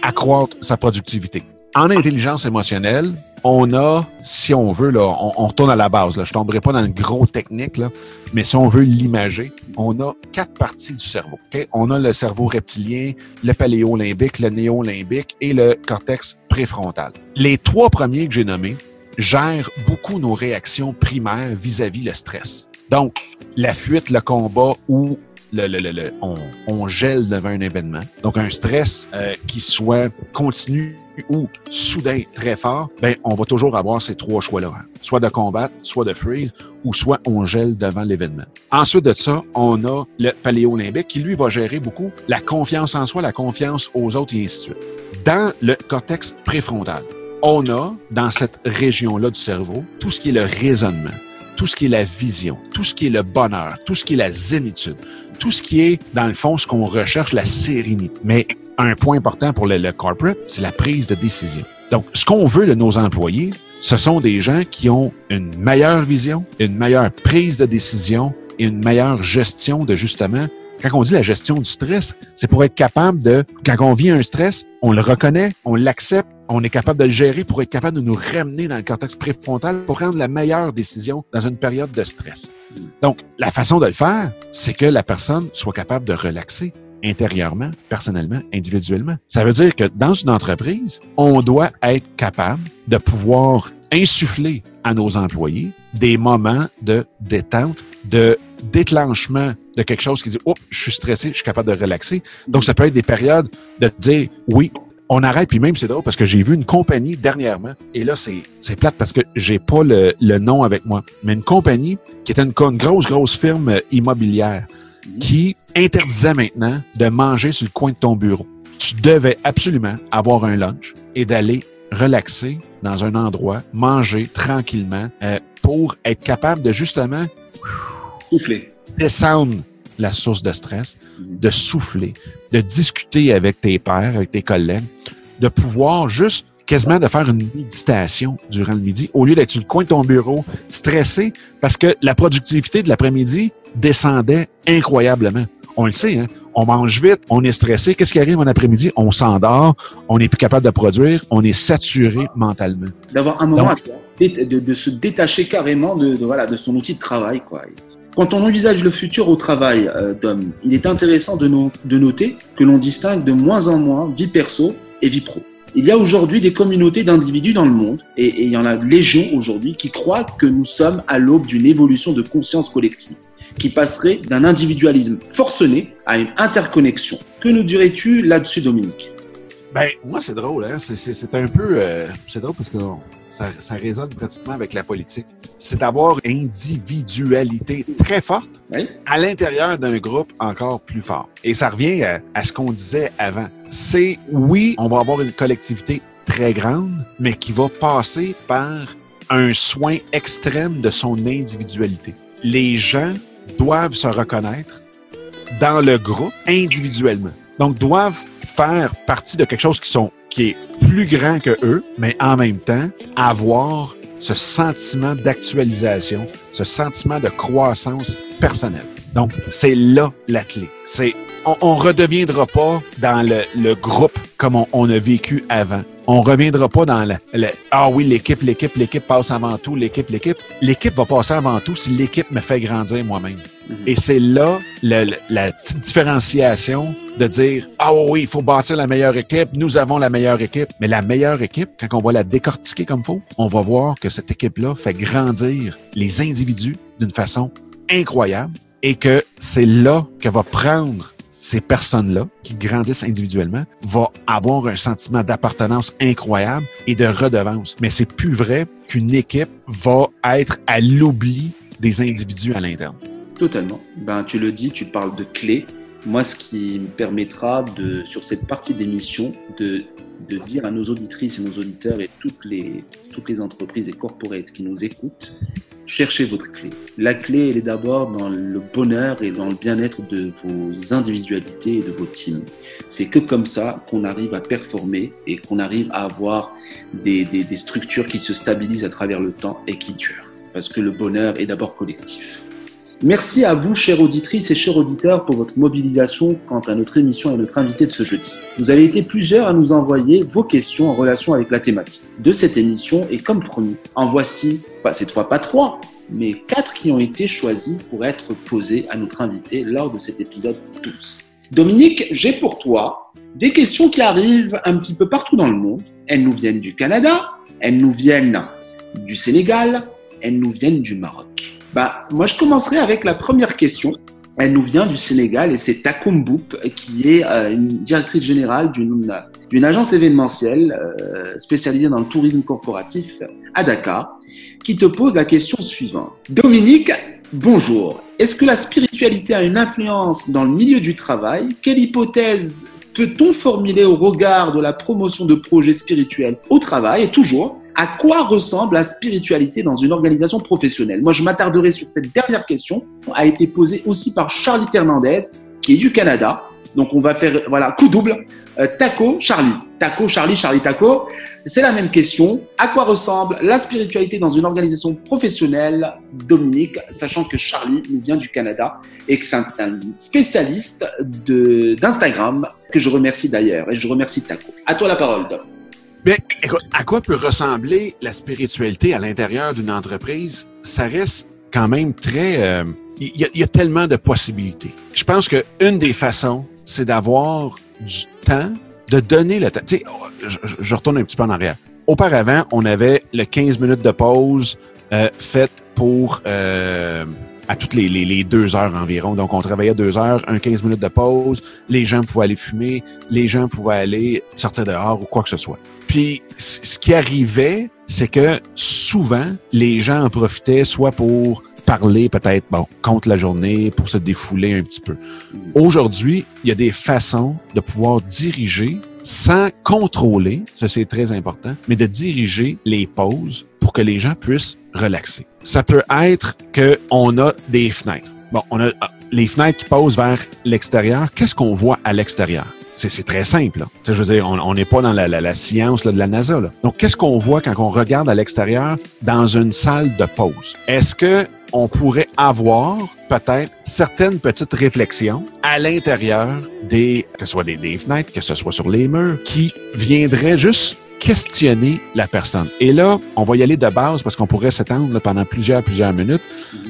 accroître sa productivité. En intelligence émotionnelle, on a, si on veut, là, on, retourne à la base. Là, je tomberai pas dans le gros technique, là, mais si on veut l'imager, on a quatre parties du cerveau. On a le cerveau reptilien, le paléolimbique, le néolimbique et le cortex préfrontal. Les trois premiers que j'ai nommés gèrent beaucoup nos réactions primaires vis-à-vis -vis le stress. Donc, la fuite, le combat ou le, le, le, on, on, gèle devant un événement. Donc, un stress euh, qui soit continu ou soudain très fort, ben, on va toujours avoir ces trois choix-là. Hein. Soit de combattre, soit de freeze, ou soit on gèle devant l'événement. Ensuite de ça, on a le paléolimbique qui, lui, va gérer beaucoup la confiance en soi, la confiance aux autres et ainsi de suite. Dans le cortex préfrontal, on a, dans cette région-là du cerveau, tout ce qui est le raisonnement, tout ce qui est la vision, tout ce qui est le bonheur, tout ce qui est la zénitude, tout ce qui est, dans le fond, ce qu'on recherche, la sérénité. Mais un point important pour le, corporate, c'est la prise de décision. Donc, ce qu'on veut de nos employés, ce sont des gens qui ont une meilleure vision, une meilleure prise de décision et une meilleure gestion de justement quand on dit la gestion du stress, c'est pour être capable de, quand on vit un stress, on le reconnaît, on l'accepte, on est capable de le gérer pour être capable de nous ramener dans le cortex préfrontal pour prendre la meilleure décision dans une période de stress. Donc, la façon de le faire, c'est que la personne soit capable de relaxer intérieurement, personnellement, individuellement. Ça veut dire que dans une entreprise, on doit être capable de pouvoir insuffler à nos employés des moments de détente, de déclenchement de quelque chose qui dit Oh, je suis stressé, je suis capable de relaxer. Donc, ça peut être des périodes de dire oui, on arrête, puis même c'est drôle parce que j'ai vu une compagnie dernièrement, et là c'est, plate parce que j'ai pas le, le, nom avec moi, mais une compagnie qui était une, une grosse, grosse firme immobilière qui interdisait maintenant de manger sur le coin de ton bureau. Tu devais absolument avoir un lunch et d'aller relaxer dans un endroit, manger tranquillement euh, pour être capable de justement souffler, descendre la source de stress, de souffler, de discuter avec tes pairs, avec tes collègues, de pouvoir juste quasiment de faire une méditation durant le midi au lieu d'être sur le coin de ton bureau stressé parce que la productivité de l'après-midi descendait incroyablement. On le sait, hein? on mange vite, on est stressé. Qu'est-ce qui arrive en après-midi? On s'endort, on n'est plus capable de produire, on est saturé mentalement. D'avoir un moment de, se détacher carrément de, voilà, de son outil de travail. Quoi. Quand on envisage le futur au travail, euh, d'homme, il est intéressant de, de noter que l'on distingue de moins en moins vie perso et vie pro. Il y a aujourd'hui des communautés d'individus dans le monde, et, et il y en a légion aujourd'hui, qui croient que nous sommes à l'aube d'une évolution de conscience collective qui passerait d'un individualisme forcené à une interconnexion. Que nous dirais-tu là-dessus, Dominique? Ben, moi, c'est drôle. Hein? C'est un peu... Euh, c'est drôle parce que ça, ça, résonne pratiquement avec la politique. C'est d'avoir une individualité très forte à l'intérieur d'un groupe encore plus fort. Et ça revient à, à ce qu'on disait avant. C'est, oui, on va avoir une collectivité très grande, mais qui va passer par un soin extrême de son individualité. Les gens doivent se reconnaître dans le groupe individuellement. Donc, doivent faire partie de quelque chose qui, est plus grand que eux, mais en même temps, avoir ce sentiment d'actualisation, ce sentiment de croissance personnelle. Donc, c'est là la clé. C'est on, on redeviendra pas dans le, le groupe comme on, on, a vécu avant. On reviendra pas dans le, le ah oui l'équipe l'équipe l'équipe passe avant tout l'équipe l'équipe l'équipe va passer avant tout si l'équipe me fait grandir moi-même. Mm-hmm. Et c'est là le, la petite différenciation de dire ah oui il faut bâtir la meilleure équipe nous avons la meilleure équipe mais la meilleure équipe quand on va la décortiquer comme faut on va voir que cette équipe là fait grandir les individus d'une façon incroyable et que c'est là qu'elle va prendre ces personnes-là, qui grandissent individuellement, vont avoir un sentiment d'appartenance incroyable et de redevance. Mais c'est plus vrai qu'une équipe va être à l'oubli des individus à l'interne. Totalement. Ben, tu le dis, tu parles de clés. Moi, ce qui me permettra de, sur cette partie d'émission, de, de dire à nos auditrices et nos auditeurs et toutes les, toutes les entreprises et corporates qui nous écoutent cherchez votre clé. La clé, elle est d'abord dans le bonheur et dans le bien-être de vos individualités et de vos teams. C'est que comme ça qu'on arrive à performer et qu'on arrive à avoir des, des, des structures qui se stabilisent à travers le temps et qui durent. Parce que le bonheur est d'abord collectif. Merci à vous, chères auditrices et chers auditeurs, pour votre mobilisation quant à notre émission et notre invité de ce jeudi. Vous avez été plusieurs à nous envoyer vos questions en relation avec la thématique de cette émission et comme promis, en voici, pas cette fois pas trois, mais quatre qui ont été choisis pour être posés à notre invité lors de cet épisode 12. Dominique, j'ai pour toi des questions qui arrivent un petit peu partout dans le monde. Elles nous viennent du Canada, elles nous viennent du Sénégal, elles nous viennent du Maroc. Bah, moi, je commencerai avec la première question. Elle nous vient du Sénégal et c'est Takoum Boop, qui est euh, une directrice générale d'une agence événementielle euh, spécialisée dans le tourisme corporatif à Dakar, qui te pose la question suivante. Dominique, bonjour. Est-ce que la spiritualité a une influence dans le milieu du travail? Quelle hypothèse peut-on formuler au regard de la promotion de projets spirituels au travail? Et toujours, à quoi ressemble la spiritualité dans une organisation professionnelle Moi, je m'attarderai sur cette dernière question, a été posée aussi par Charlie Fernandez, qui est du Canada. Donc, on va faire, voilà, coup double. Euh, taco, Charlie. Taco, Charlie, Charlie, Taco. C'est la même question. À quoi ressemble la spiritualité dans une organisation professionnelle, Dominique, sachant que Charlie vient du Canada et que c'est un spécialiste d'Instagram, que je remercie d'ailleurs. Et je remercie Taco. À toi la parole, Dom. Mais écoute, à quoi peut ressembler la spiritualité à l'intérieur d'une entreprise? Ça reste quand même très... Euh, il y, y, a tellement de possibilités. Je pense qu'une des façons, c'est d'avoir du temps, de donner le temps. Tu sais, je, je, retourne un petit peu en arrière. Auparavant, on avait le 15 minutes de pause euh, faite pour... Euh, à toutes les, les, les, deux heures environ. Donc, on travaillait deux heures, un 15 minutes de pause, les gens pouvaient aller fumer, les gens pouvaient aller sortir dehors ou quoi que ce soit. Puis, ce qui arrivait, c'est que souvent, les gens en profitaient soit pour parler peut-être bon contre la journée pour se défouler un petit peu. Aujourd'hui, il y a des façons de pouvoir diriger sans contrôler, ça c'est très important, mais de diriger les pauses pour que les gens puissent relaxer. Ça peut être que on a des fenêtres. Bon, on a les fenêtres qui posent vers l'extérieur, qu'est-ce qu'on voit à l'extérieur? C'est très simple. Là. Je veux dire, on n'est pas dans la, science de la NASA. Là. Donc, qu'est-ce qu'on voit quand on regarde à l'extérieur dans une salle de pause? Est-ce que on pourrait avoir peut-être certaines petites réflexions à l'intérieur des, que ce soit des fenêtres, que ce soit sur les murs, qui viendraient juste questionner la personne. Et là, on va y aller de base parce qu'on pourrait s'étendre pendant plusieurs, plusieurs minutes.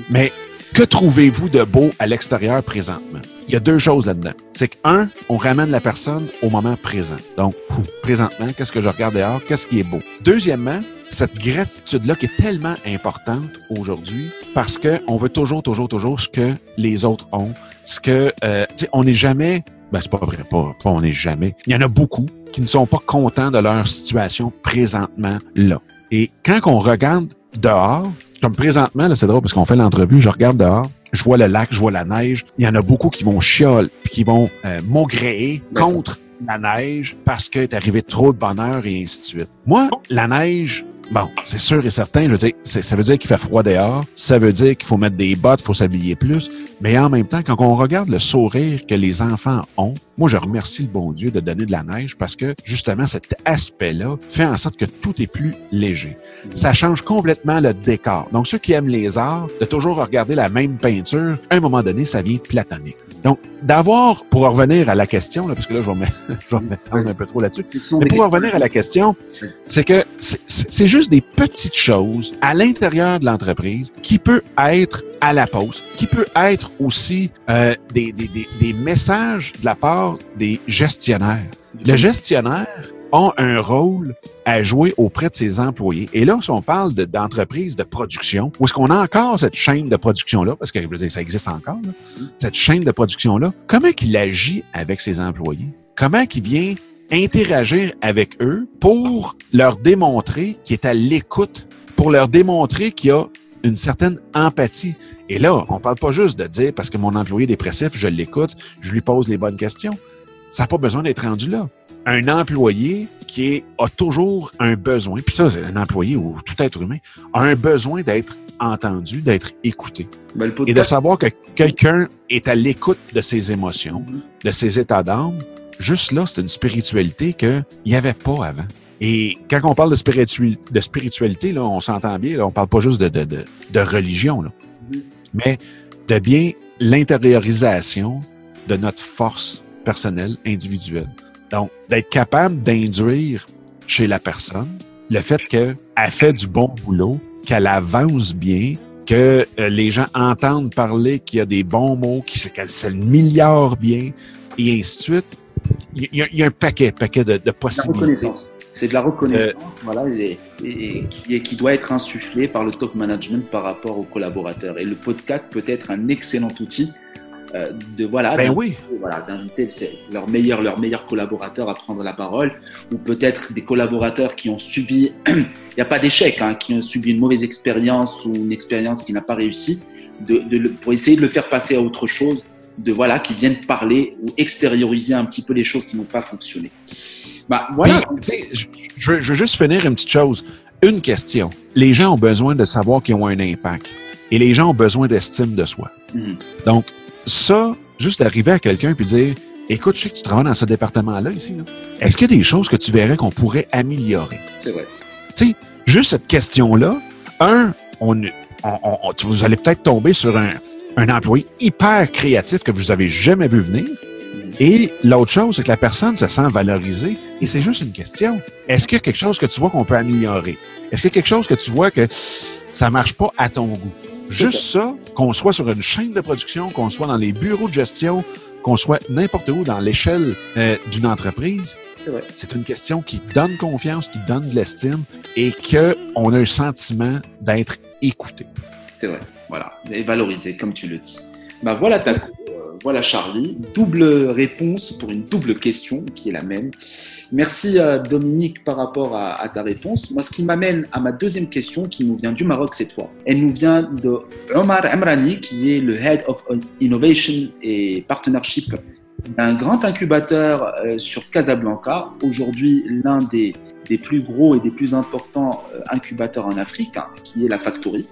Mais que trouvez-vous de beau à l'extérieur présentement? Il y a deux choses là-dedans. C'est que, un, on ramène la personne au moment présent. Donc, présentement, qu'est-ce que je regarde dehors? Qu'est-ce qui est beau? Deuxièmement, cette gratitude-là qui est tellement importante aujourd'hui parce qu'on veut toujours, toujours, toujours ce que les autres ont. Ce que, euh, on n'est jamais, ben c'est pas vrai, pas, pas on n'est jamais. Il y en a beaucoup qui ne sont pas contents de leur situation présentement là. Et quand on regarde dehors, comme présentement, là, c'est drôle parce qu'on fait l'entrevue, je regarde dehors, je vois le lac, je vois la neige. Il y en a beaucoup qui vont chialer puis qui vont euh, maugréer contre la neige parce qu'il est arrivé trop de bonheur et ainsi de suite. Moi, la neige, Bon, c'est sûr et certain, je veux dire, ça veut dire qu'il fait froid dehors, ça veut dire qu'il faut mettre des bottes, il faut s'habiller plus, mais en même temps, quand on regarde le sourire que les enfants ont, moi, je remercie le bon Dieu de donner de la neige parce que, justement, cet aspect-là fait en sorte que tout est plus léger. Ça change complètement le décor. Donc, ceux qui aiment les arts, de toujours regarder la même peinture, à un moment donné, ça vient platonique. Donc, d'avoir, pour revenir à la question, là, parce que là, je vais me, je vais me mettre un peu trop là-dessus, mais pour revenir à la question, c'est que c'est juste des petites choses à l'intérieur de l'entreprise qui peut être à la pause, qui peut être aussi euh, des, des, des, des messages de la part des gestionnaires. Le gestionnaire a un rôle à jouer auprès de ses employés. Et là, si on parle d'entreprise de, production, où est-ce qu'on a encore cette chaîne de production-là, parce que ça existe encore, là, cette chaîne de production-là, comment qu'il agit avec ses employés? Comment qu'il vient interagir avec eux pour leur démontrer qu'il est à l'écoute, pour leur démontrer qu'il y a une certaine empathie. Et là, on parle pas juste de dire parce que mon employé est dépressif, je l'écoute, je lui pose les bonnes questions. Ça n'a pas besoin d'être rendu là. Un employé qui est, a toujours un besoin, puis ça, c'est un employé ou tout être humain, a un besoin d'être entendu, d'être écouté. Ben, et de savoir que quelqu'un est à l'écoute de ses émotions, de ses états d'âme. Juste là, c'est une spiritualité qu'il n'y avait pas avant. Et quand on parle de, spiritualité, là, on s'entend bien, là, on parle pas juste de, religion, là, mais de bien l'intériorisation de notre force personnelle, individuelle. Donc, d'être capable d'induire chez la personne le fait qu'elle fait du bon boulot, qu'elle avance bien, que euh, les gens entendent parler qu'il y a des bons mots, qu'elle se milliard bien, et ainsi de suite. Il y, a, il y a un paquet, paquet de, de possibilités. C'est de la reconnaissance, euh, voilà, et, et, qui, qui, doit être insufflée par le top management par rapport aux collaborateurs. Et le podcast peut être un excellent outil euh, de voilà, ben oui. voilà d'inviter leurs meilleurs leurs meilleurs collaborateurs à prendre la parole, ou peut-être des collaborateurs qui ont subi, il n'y a pas d'échec, hein, qui ont subi une mauvaise expérience ou une expérience qui n'a pas réussi, de, de, pour essayer de le faire passer à autre chose, de voilà, qui viennent parler ou extérioriser un petit peu les choses qui n'ont pas fonctionné. Bah, voilà. je, je, veux juste finir une petite chose. Une question. Les gens ont besoin de savoir qu'ils ont un impact. Et les gens ont besoin d'estime de soi. Mm. Donc, ça, juste d'arriver à quelqu'un puis dire Écoute, je sais que tu travailles dans ce département-là ici. Là. Est-ce qu'il y a des choses que tu verrais qu'on pourrait améliorer? C'est vrai. Tu sais, juste cette question-là, un, on, on, on, vous allez peut-être tomber sur un, un employé hyper créatif que vous avez jamais vu venir. Et l'autre chose, c'est que la personne se sent valorisée et c'est juste une question. Est-ce qu'il y a quelque chose que tu vois qu'on peut améliorer? Est-ce qu'il y a quelque chose que tu vois que ça marche pas à ton goût? Juste ça, qu'on soit sur une chaîne de production, qu'on soit dans les bureaux de gestion, qu'on soit n'importe où dans l'échelle euh, d'une entreprise, c'est une question qui donne confiance, qui donne de l'estime et qu'on a un sentiment d'être écouté. C'est vrai, voilà, et valorisé, comme tu le dis. Ben voilà ta voilà Charlie, double réponse pour une double question qui est la même. Merci euh, Dominique par rapport à, ta réponse. Moi, ce qui m'amène à ma deuxième question qui nous vient du Maroc cette fois. Elle nous vient de Omar Amrani qui est le Head of Innovation et Partnership d'un grand incubateur euh, sur Casablanca, aujourd'hui l'un des, des, plus gros et des plus importants euh, incubateurs en Afrique, hein, qui est la Factory.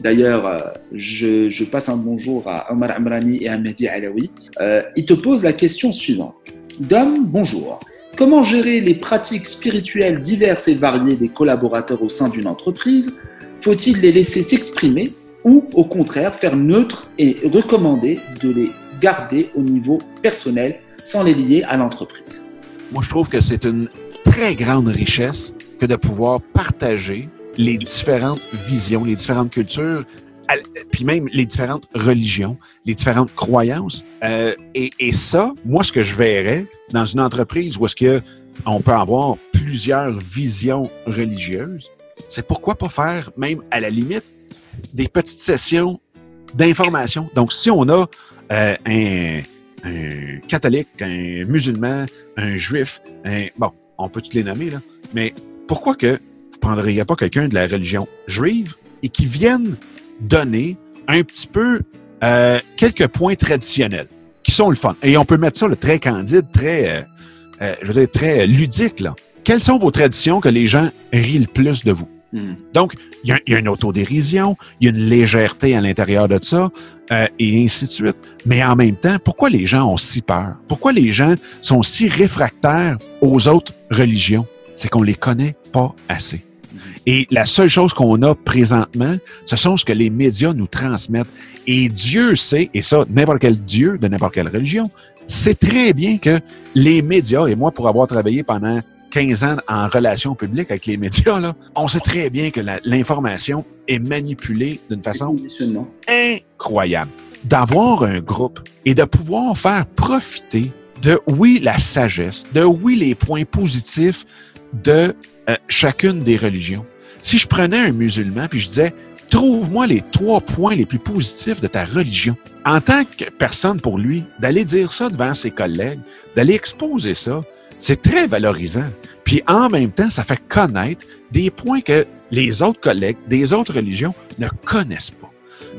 D'ailleurs, euh, je, passe un bonjour à Omar Amrani et à Mehdi Alaoui. Euh, il te pose la question suivante. Dom, bonjour. Comment gérer les pratiques spirituelles diverses et variées des collaborateurs au sein d'une entreprise? Faut-il les laisser s'exprimer ou au contraire faire neutre et recommander de les garder au niveau personnel sans les lier à l'entreprise? Moi, je trouve que c'est une très grande richesse que de pouvoir partager les différentes visions, les différentes cultures, puis même les différentes religions, les différentes croyances. Euh, et, ça, moi, ce que je verrais dans une entreprise où est-ce que on peut avoir plusieurs visions religieuses, c'est pourquoi pas faire, même à la limite, des petites sessions d'information. Donc, si on a euh, un, catholique, un musulman, un juif, un, bon, on peut toutes les nommer, là, mais pourquoi que vous prendriez pas quelqu'un de la religion juive et qui vienne donner un petit peu euh, quelques points traditionnels qui sont le fun. Et on peut mettre ça le très candide, très, euh, euh, je veux dire, très ludique. Là. Quelles sont vos traditions que les gens rient le plus de vous? Hmm. Donc, il y, a une autodérision, il y a une légèreté à l'intérieur de ça, et ainsi de suite. Mais en même temps, pourquoi les gens ont si peur? Pourquoi les gens sont si réfractaires aux autres religions? C'est qu'on les connaît pas assez. Et la seule chose qu'on a présentement, ce sont ce que les médias nous transmettent. Et Dieu sait, et ça, n'importe quel Dieu de n'importe quelle religion, sait très bien que les médias, et moi pour avoir travaillé pendant 15 ans en relation publique avec les médias, là, on sait très bien que l'information est manipulée d'une façon incroyable. D'avoir un groupe et de pouvoir faire profiter de, oui, la sagesse, de, oui, les points positifs de euh, chacune des religions. Si je prenais un musulman puis je disais, trouve-moi les trois points les plus positifs de ta religion. En tant que personne pour lui, d'aller dire ça devant ses collègues, d'aller exposer ça, c'est très valorisant. Puis en même temps, ça fait connaître des points que les autres collègues des autres religions ne connaissent pas.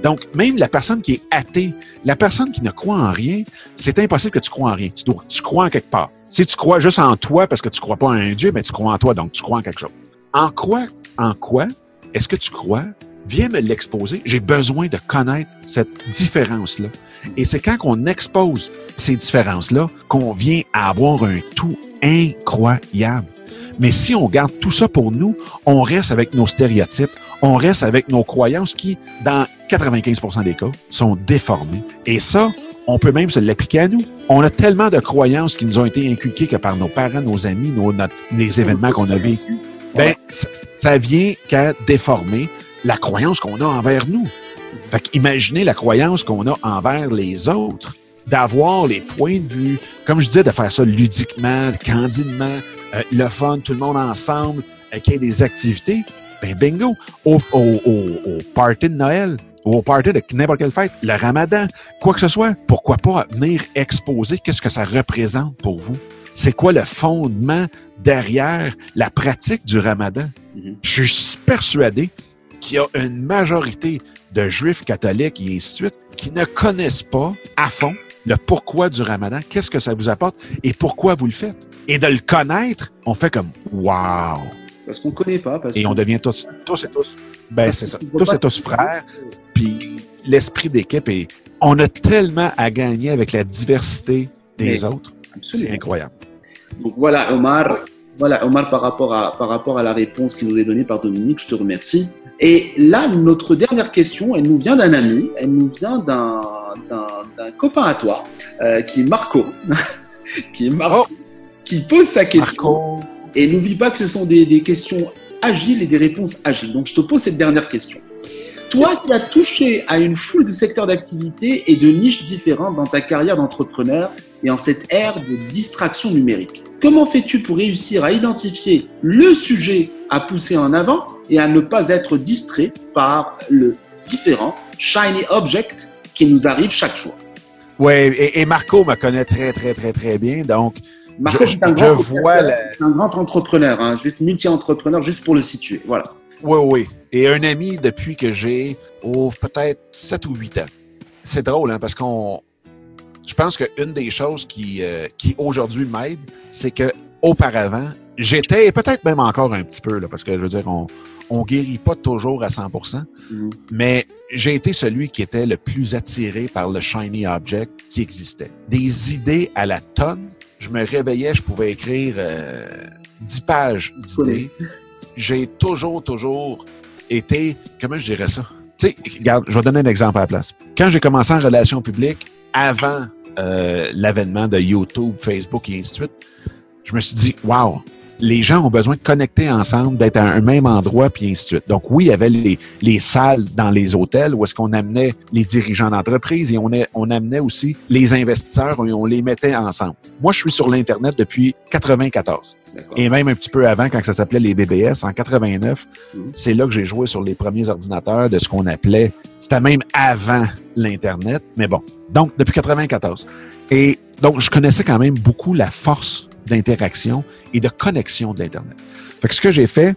Donc, même la personne qui est athée, la personne qui ne croit en rien, c'est impossible que tu crois en rien. Tu, dois, tu crois en quelque part. Si tu crois juste en toi parce que tu crois pas en un Dieu, ben tu crois en toi, donc tu crois en quelque chose. En quoi, en quoi est-ce que tu crois? Viens me l'exposer. J'ai besoin de connaître cette différence-là. Et c'est quand on expose ces différences-là qu'on vient à avoir un tout incroyable. Mais si on garde tout ça pour nous, on reste avec nos stéréotypes, on reste avec nos croyances qui, dans 95% des cas, sont déformées. Et ça, on peut même se l'appliquer à nous. On a tellement de croyances qui nous ont été inculquées que par nos parents, nos amis, nos, les événements qu'on a vécus. Ben, ça, vient qu'à déformer la croyance qu'on a envers nous. Fait imaginez la croyance qu'on a envers les autres, d'avoir les points de vue, comme je disais, de faire ça ludiquement, candidement, euh, le fun, tout le monde ensemble, euh, qu'il y ait des activités. Ben bingo, au, au, au, party de Noël, ou au party de n'importe quelle fête, le ramadan, quoi que ce soit, pourquoi pas venir exposer qu'est-ce que ça représente pour vous? C'est quoi le fondement derrière la pratique du ramadan? Mm-hmm. Je suis persuadé qu'il y a une majorité de juifs catholiques et ainsi de suite qui ne connaissent pas à fond le pourquoi du ramadan, qu'est-ce que ça vous apporte et pourquoi vous le faites? Et de le connaître, on fait comme Wow! Parce qu'on ne connaît pas. et on devient tous, tous et tous, ben c'est ça, tous et tous frères. Puis l'esprit d'équipe et on a tellement à gagner avec la diversité des autres. C'est incroyable. Donc voilà, Omar. Voilà, Omar, par rapport, à, par rapport à la réponse qui nous est donnée par Dominique, je te remercie. Et là, notre dernière question, elle nous vient d'un ami, elle nous vient d'un copain à toi, euh, qui est Marco, qui est Marco, oh. qui pose sa question. Et n'oublie pas que ce sont des, des, questions agiles et des réponses agiles. Donc, je te pose cette dernière question. Toi qui as touché à une foule de secteurs d'activité et de niches différentes dans ta carrière d'entrepreneur et en cette ère de distraction numérique, comment fais-tu pour réussir à identifier le sujet à pousser en avant et à ne pas être distrait par le différent shiny object qui nous arrive chaque jour? Oui, et, Marco me connaît très, très, très, très bien. Donc, Marco, je, un, grand vois un grand entrepreneur, hein, juste multi-entrepreneur, juste pour le situer. Voilà. Oui, oui. Et un ami depuis que j'ai oh, peut-être 7 ou 8 ans. C'est drôle, hein, parce qu'on. Je pense qu'une des choses qui, euh, qui aujourd'hui m'aide, c'est que auparavant, j'étais, peut-être même encore un petit peu, là, parce que je veux dire, on, on guérit pas toujours à 100 Mhm. mais j'ai été celui qui était le plus attiré par le shiny object qui existait. Des idées à la tonne. Je me réveillais, je pouvais écrire euh, 10 pages d'idées. J'ai toujours, toujours été, comment je dirais ça? Tu sais, regarde, je vais donner un exemple à la place. Quand j'ai commencé en relations publiques, avant euh, l'avènement de YouTube, Facebook et ainsi de suite, je me suis dit, wow, les gens ont besoin de connecter ensemble, d'être à un même endroit, puis ainsi de suite. Donc oui, il y avait les, les salles dans les hôtels où est-ce qu'on amenait les dirigeants d'entreprise et on, est- on amenait aussi les investisseurs et on les mettait ensemble. Moi, je suis sur l'Internet depuis 94 D'accord. et même un petit peu avant quand ça s'appelait les BBS en 89. Mhm. C'est là que j'ai joué sur les premiers ordinateurs de ce qu'on appelait, c'était même avant l'Internet, mais bon. Donc, depuis 94. Et donc, je connaissais quand même beaucoup la force d'interaction et de connexion de l'Internet. Fait que ce que j'ai fait,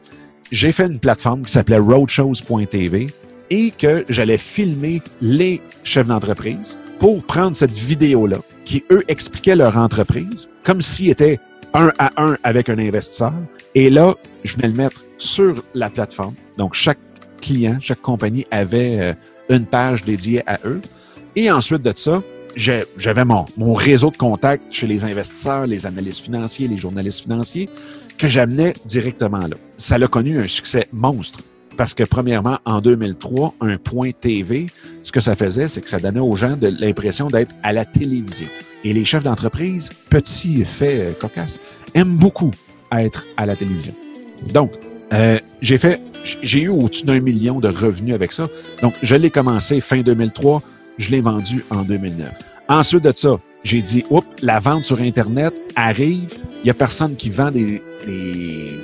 j'ai fait une plateforme qui s'appelait roadshows.tv et que j'allais filmer les chefs d'entreprise pour prendre cette vidéo-là qui, eux, expliquaient leur entreprise comme s'ils étaient un à un avec un investisseur. Et là, je venais le mettre sur la plateforme. Donc, chaque client, chaque compagnie avait euh, une page dédiée à eux. Et ensuite de ça, j'avais mon, mon réseau de contacts chez les investisseurs, les analystes financiers, les journalistes financiers que j'amenais directement là. Ça a connu un succès monstre parce que premièrement, en 2003, un point TV, ce que ça faisait, c'est que ça donnait aux gens l'impression d'être à la télévision. Et les chefs d'entreprise, petit fait euh, cocasse, aiment beaucoup être à la télévision. Donc, euh, j'ai fait, j'ai eu au-dessus d'un million de revenus avec ça. Donc, je l'ai commencé fin 2003, je l'ai vendu en 2009. Ensuite de ça, j'ai dit, oups, la vente sur Internet arrive. Il y a personne qui vend des,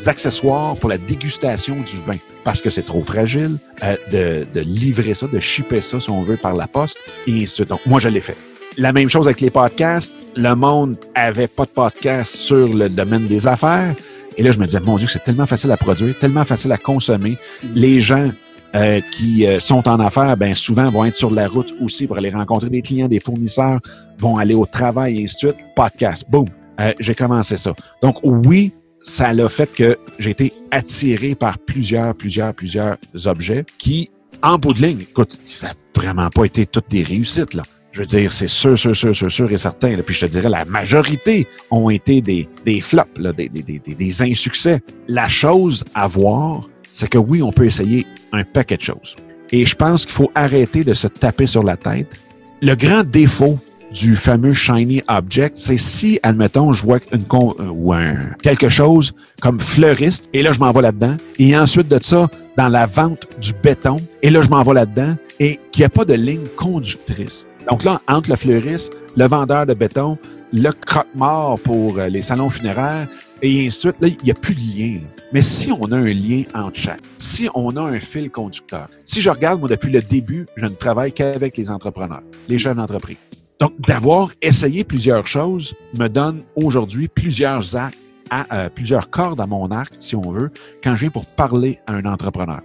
accessoires pour la dégustation du vin parce que c'est trop fragile euh, de, de livrer ça, de shipper ça, si on veut, par la poste. Et suite. Donc, moi, je l'ai fait. La même chose avec les podcasts. Le monde avait pas de podcast sur le domaine des affaires. Et là, je me disais, mon Dieu, c'est tellement facile à produire, tellement facile à consommer. Les gens euh, qui euh, sont en affaires, ben souvent vont être sur la route aussi pour aller rencontrer des clients, des fournisseurs, vont aller au travail et ainsi de suite. Podcast, boum, Euh, j'ai commencé ça. Donc oui, ça l'a fait que j'ai été attiré par plusieurs, plusieurs, plusieurs objets qui, en bout de ligne, écoute, ça n'a vraiment pas été toutes des réussites là. Je veux dire, c'est sûr, sûr, sûr, sûr, sûr et certain. là. Puis je te dirais, la majorité ont été des, des flops, là, des, des, des, des- insuccès. La chose à voir, c'est que oui, on peut essayer un paquet de choses. Et je pense qu'il faut arrêter de se taper sur la tête. Le grand défaut du fameux shiny object, c'est si, admettons, je vois une euh, ou un, quelque chose comme fleuriste, et là, je m'en vais là-dedans, et ensuite de ça, dans la vente du béton, et là, je m'en vais là-dedans, et qu'il n'y a pas de ligne conductrice. Donc là, entre le fleuriste, le vendeur de béton, le croque-mort pour euh, les salons funéraires, et ensuite, là, il n'y a plus de lien. Mais si on a un lien entre chaque, si on a un fil conducteur, si je regarde, moi, depuis le début, je ne travaille qu'avec les entrepreneurs, les chefs d'entreprise. Donc, d'avoir essayé plusieurs choses me donne aujourd'hui plusieurs actes, à, euh, plusieurs cordes à mon arc, si on veut, quand je viens pour parler à un entrepreneur.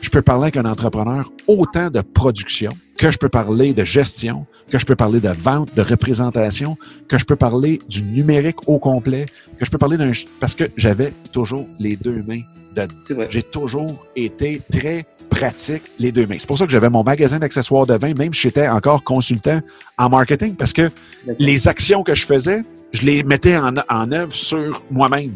Je peux parler avec un entrepreneur autant de production que je peux parler de gestion, que je peux parler de vente, de représentation, que je peux parler du numérique au complet, que je peux parler d'un... Parce que j'avais toujours les deux mains dedans. J'ai toujours été très pratique les deux mains. C'est pour ça que j'avais mon magasin d'accessoires de vin, même si j'étais encore consultant en marketing, parce que les actions que je faisais, je les mettais en, en œuvre sur moi-même.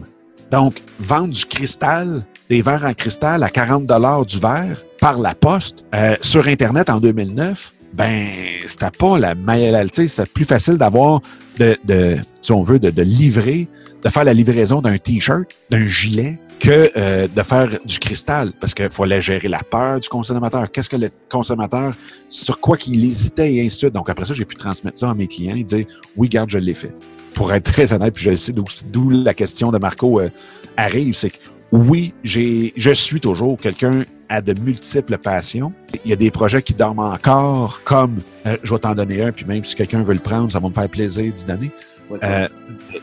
Donc, vendre du cristal, des verres en cristal à 40 dollars du verre par la poste euh, sur Internet en 2009, ben, c'était pas la meilleure, c'était plus facile d'avoir, de, de, si on veut, de, de livrer, de faire la livraison d'un T-shirt, d'un gilet, que euh, de faire du cristal, parce qu'il fallait gérer la peur du consommateur. Qu'est-ce que le consommateur, sur quoi qu'il hésitait et ainsi de suite. Donc, après ça, j'ai pu transmettre ça à mes clients et dire, oui, garde, je l'ai fait. Pour être très honnête, puis je sais d'où d'où la question de Marco euh, arrive, c'est que oui, j'ai, je suis toujours quelqu'un à de multiples passions. Il y a des projets qui dorment encore, comme, euh, je vais t'en donner un, puis même si quelqu'un veut le prendre, ça va me faire plaisir d'y donner. Ouais, Euh,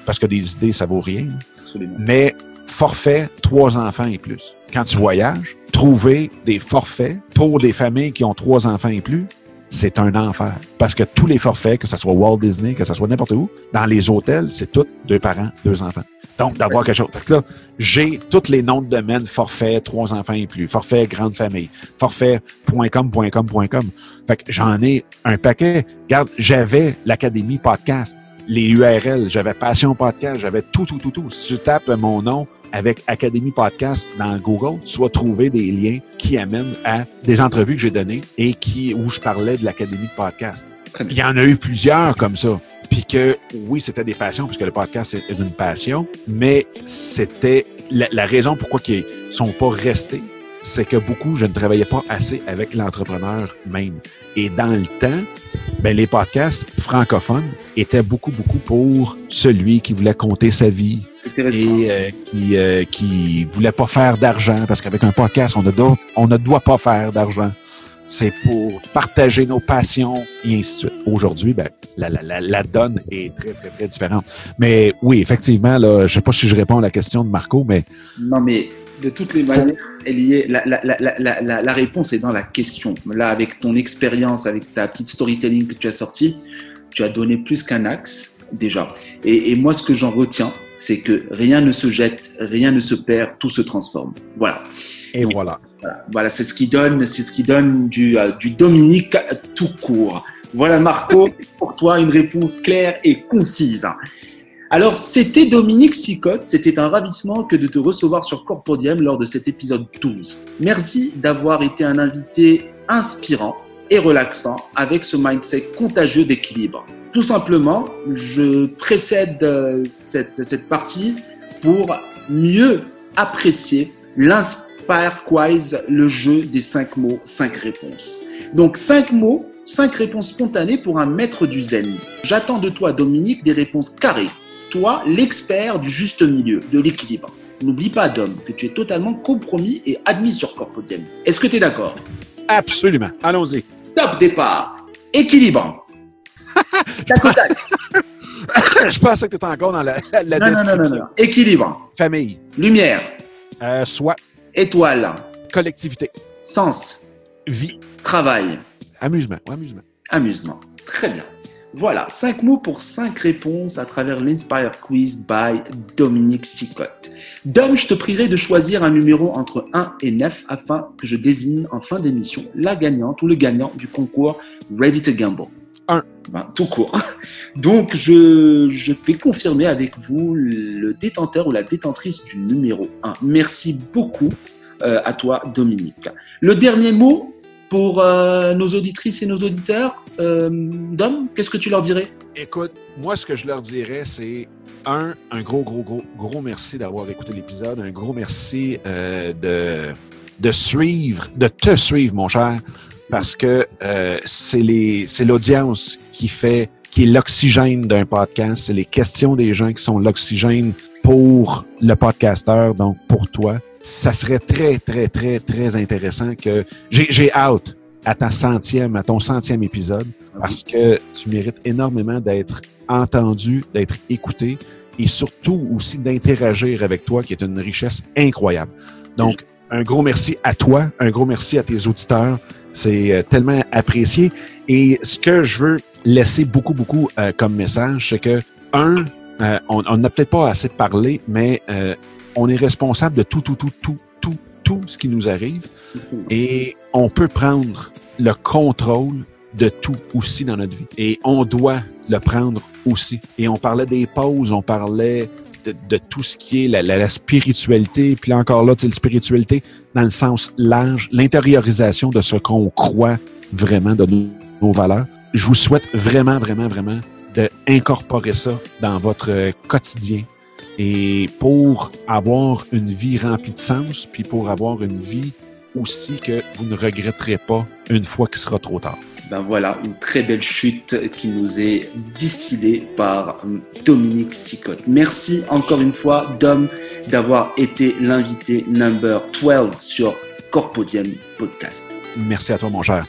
parce que des idées, ça vaut rien. absolument. Mais forfait, trois enfants et plus. Quand tu voyages, trouver des forfaits pour des familles qui ont trois enfants et plus, c'est un enfer. Parce que tous les forfaits, que ce soit Walt Disney, que ce soit n'importe où, dans les hôtels, c'est tout deux parents, deux enfants. Donc, d'avoir quelque chose. Fait que là, j'ai tous les noms de domaine, forfait, trois enfants et plus, forfait, grande famille, forfait.com, .com, .com. Fait que j'en ai un paquet. Regarde, j'avais l'Académie Podcast, les URL, j'avais Passion Podcast, j'avais tout, tout, tout, tout. Si tu tapes mon nom, avec Académie Podcast dans Google, tu vas trouver des liens qui amènent à des entrevues que j'ai données et qui, où je parlais de l'Académie de Podcast. Il y en a eu plusieurs comme ça. Puis que, oui, c'était des passions, puisque le podcast est une passion, mais c'était la, raison pourquoi ils sont pas restés, c'est que beaucoup, je ne travaillais pas assez avec l'entrepreneur même. Et dans le temps, ben, les podcasts francophones étaient beaucoup, beaucoup pour celui qui voulait compter sa vie, et euh, qui, euh, qui voulait pas faire d'argent parce qu'avec un podcast, on ne doit, on ne doit pas faire d'argent. C'est pour partager nos passions et ainsi de suite. Aujourd'hui, ben, la, la, la, donne est très, très, très différente. Mais oui, effectivement, là, je sais pas si je réponds à la question de Marco, mais... Non, mais de toutes les manières, la, la, la, réponse est dans la question. Là, avec ton expérience, avec ta petite storytelling que tu as sorti, tu as donné plus qu'un axe déjà. Et, et moi, ce que j'en retiens, c'est que rien ne se jette, rien ne se perd, tout se transforme. Voilà. Et voilà. Voilà, c'est ce qui donne, c'est ce qui donne du, euh, du Dominique tout court. Voilà Marco, pour toi une réponse claire et concise. Alors, c'était Dominique Sicotte. C'était un ravissement que de te recevoir sur Corpodium lors de cet épisode 12. Merci d'avoir été un invité inspirant et relaxant avec ce mindset contagieux d'équilibre. Tout simplement, je précède euh, cette, cette partie pour mieux apprécier l'Inspire Quiz, le jeu des cinq mots, cinq réponses. Donc, cinq mots, cinq réponses spontanées pour un maître du zen. J'attends de toi, Dominique, des réponses carrées. Toi, l'expert du juste milieu, de l'équilibre. N'oublie pas, Dom, que tu es totalement compromis et admis sur Corpodium. Est-ce que tu es d'accord? Absolument. Allons-y. Top départ. Équilibre. Je pensais que tu étais encore dans la, la non, non, non, non, Équilibre. Famille. Lumière. Euh, soi. Étoile. Collectivité. Sens. Vie. Travail. Amusement. amusement. Amusement. Très bien. Voilà, cinq mots pour cinq réponses à travers l'Inspire Quiz by Dominique Sicotte. Dom, je te prierai de choisir un numéro entre 1 et 9 afin que je désigne en fin d'émission la gagnante ou le gagnant du concours Ready to Gamble. 1. Ben, tout court. Donc, je, je fais confirmer avec vous le détenteur ou la détentrice du numéro 1. Merci beaucoup euh, à toi, Dominique. Le dernier mot pour euh, nos auditrices et nos auditeurs, euh, Dom, qu'est-ce que tu leur dirais? Écoute, moi, ce que je leur dirais, c'est un, un gros, gros, gros, gros merci d'avoir écouté l'épisode. Un gros merci de, de suivre, de te suivre, mon cher parce que euh, c'est l'audience qui fait qui est l'oxygène d'un podcast, c'est les questions des gens qui sont l'oxygène pour le podcasteur, donc pour toi. Ça serait très, très, très, très intéressant que j'ai hâte à ta centième, à ton centième épisode, parce que tu mérites énormément d'être entendu, d'être écouté et surtout aussi d'interagir avec toi, qui est une richesse incroyable. Donc, un gros merci à toi, un gros merci à tes auditeurs. C'est euh, tellement apprécié. Et ce que je veux laisser beaucoup, beaucoup euh, comme message, c'est que, un, euh, on n'a peut-être pas assez parlé, mais on est responsable de tout, tout, tout, tout, tout, tout ce qui nous arrive. Et on peut prendre le contrôle de tout aussi dans notre vie. Et on doit le prendre aussi. Et on parlait des pauses, on parlait de, tout ce qui est la, spiritualité. Puis encore là, la spiritualité dans le sens large, l'intériorisation de ce qu'on croit vraiment de nos, valeurs. Je vous souhaite vraiment, vraiment, vraiment d'incorporer ça dans votre quotidien. Et pour avoir une vie remplie de sens, puis pour avoir une vie aussi que vous ne regretterez pas une fois qu'il sera trop tard ben voilà, une très belle chute qui nous est distillée par Dominique Sicotte. Merci encore une fois, Dom, d'avoir été l'invité number 12 sur Corpodium Podcast. Merci à toi, mon cher.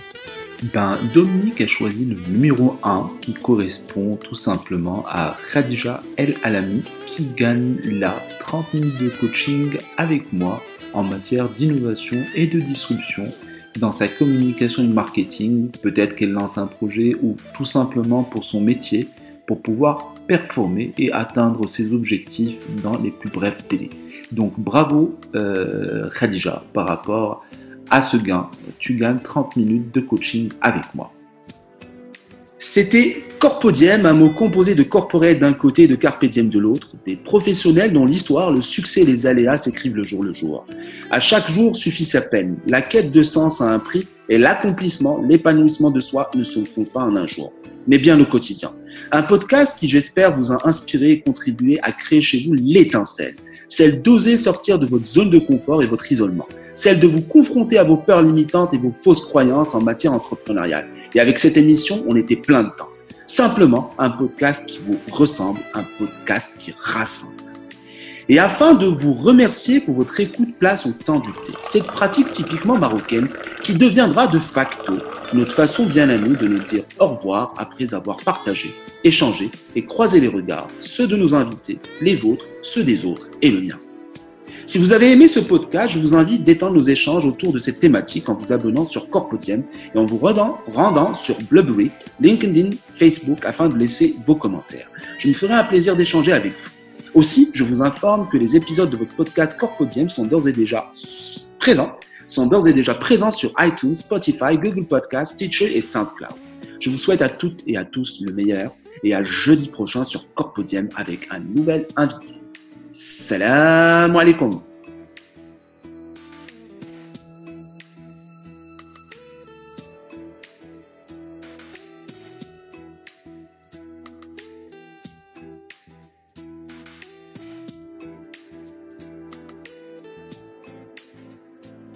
Ben, Dominique a choisi le numéro 1 qui correspond tout simplement à Khadija El Alami gagne la 30 minutes de coaching avec moi en matière d'innovation et de disruption dans sa communication et marketing, peut-être qu'elle lance un projet ou tout simplement pour son métier, pour pouvoir performer et atteindre ses objectifs dans les plus brefs délais. Donc bravo euh, Khadija par rapport à ce gain. Tu gagnes 30 minutes de coaching avec moi. C'était Corpodium, un mot composé de corporate d'un côté et de carpe de l'autre, des professionnels dont l'histoire, le succès et les aléas s'écrivent le jour le jour. À chaque jour suffit sa peine. La quête de sens a un prix et l'accomplissement, l'épanouissement de soi ne se font pas en un jour, mais bien au quotidien. Un podcast qui, j'espère, vous a inspiré et contribué à créer chez vous l'étincelle, celle d'oser sortir de votre zone de confort et votre isolement celle de vous confronter à vos peurs limitantes et vos fausses croyances en matière entrepreneuriale. Et avec cette émission, on était plein de temps. Simplement un podcast qui vous ressemble, un podcast qui rassemble. Et afin de vous remercier pour votre écoute, place au temps du thé. Cette pratique typiquement marocaine qui deviendra de facto notre façon bien à nous de nous dire au revoir après avoir partagé, échangé et croisé les regards, ceux de nos invités, les vôtres, ceux des autres et le mien. Si vous avez aimé ce podcast, je vous invite d'étendre nos échanges autour de cette thématique en vous abonnant sur Corpodium et en vous rendant, sur Blueberry, LinkedIn, Facebook afin de laisser vos commentaires. Je me ferai un plaisir d'échanger avec vous. Aussi, je vous informe que les épisodes de votre podcast Corpodium sont d'ores et déjà présents, sont d'ores et déjà présents sur iTunes, Spotify, Google Podcasts, Stitcher et SoundCloud. Je vous souhaite à toutes et à tous le meilleur et à jeudi prochain sur Corpodium avec un nouvel invité. السلام عليكم.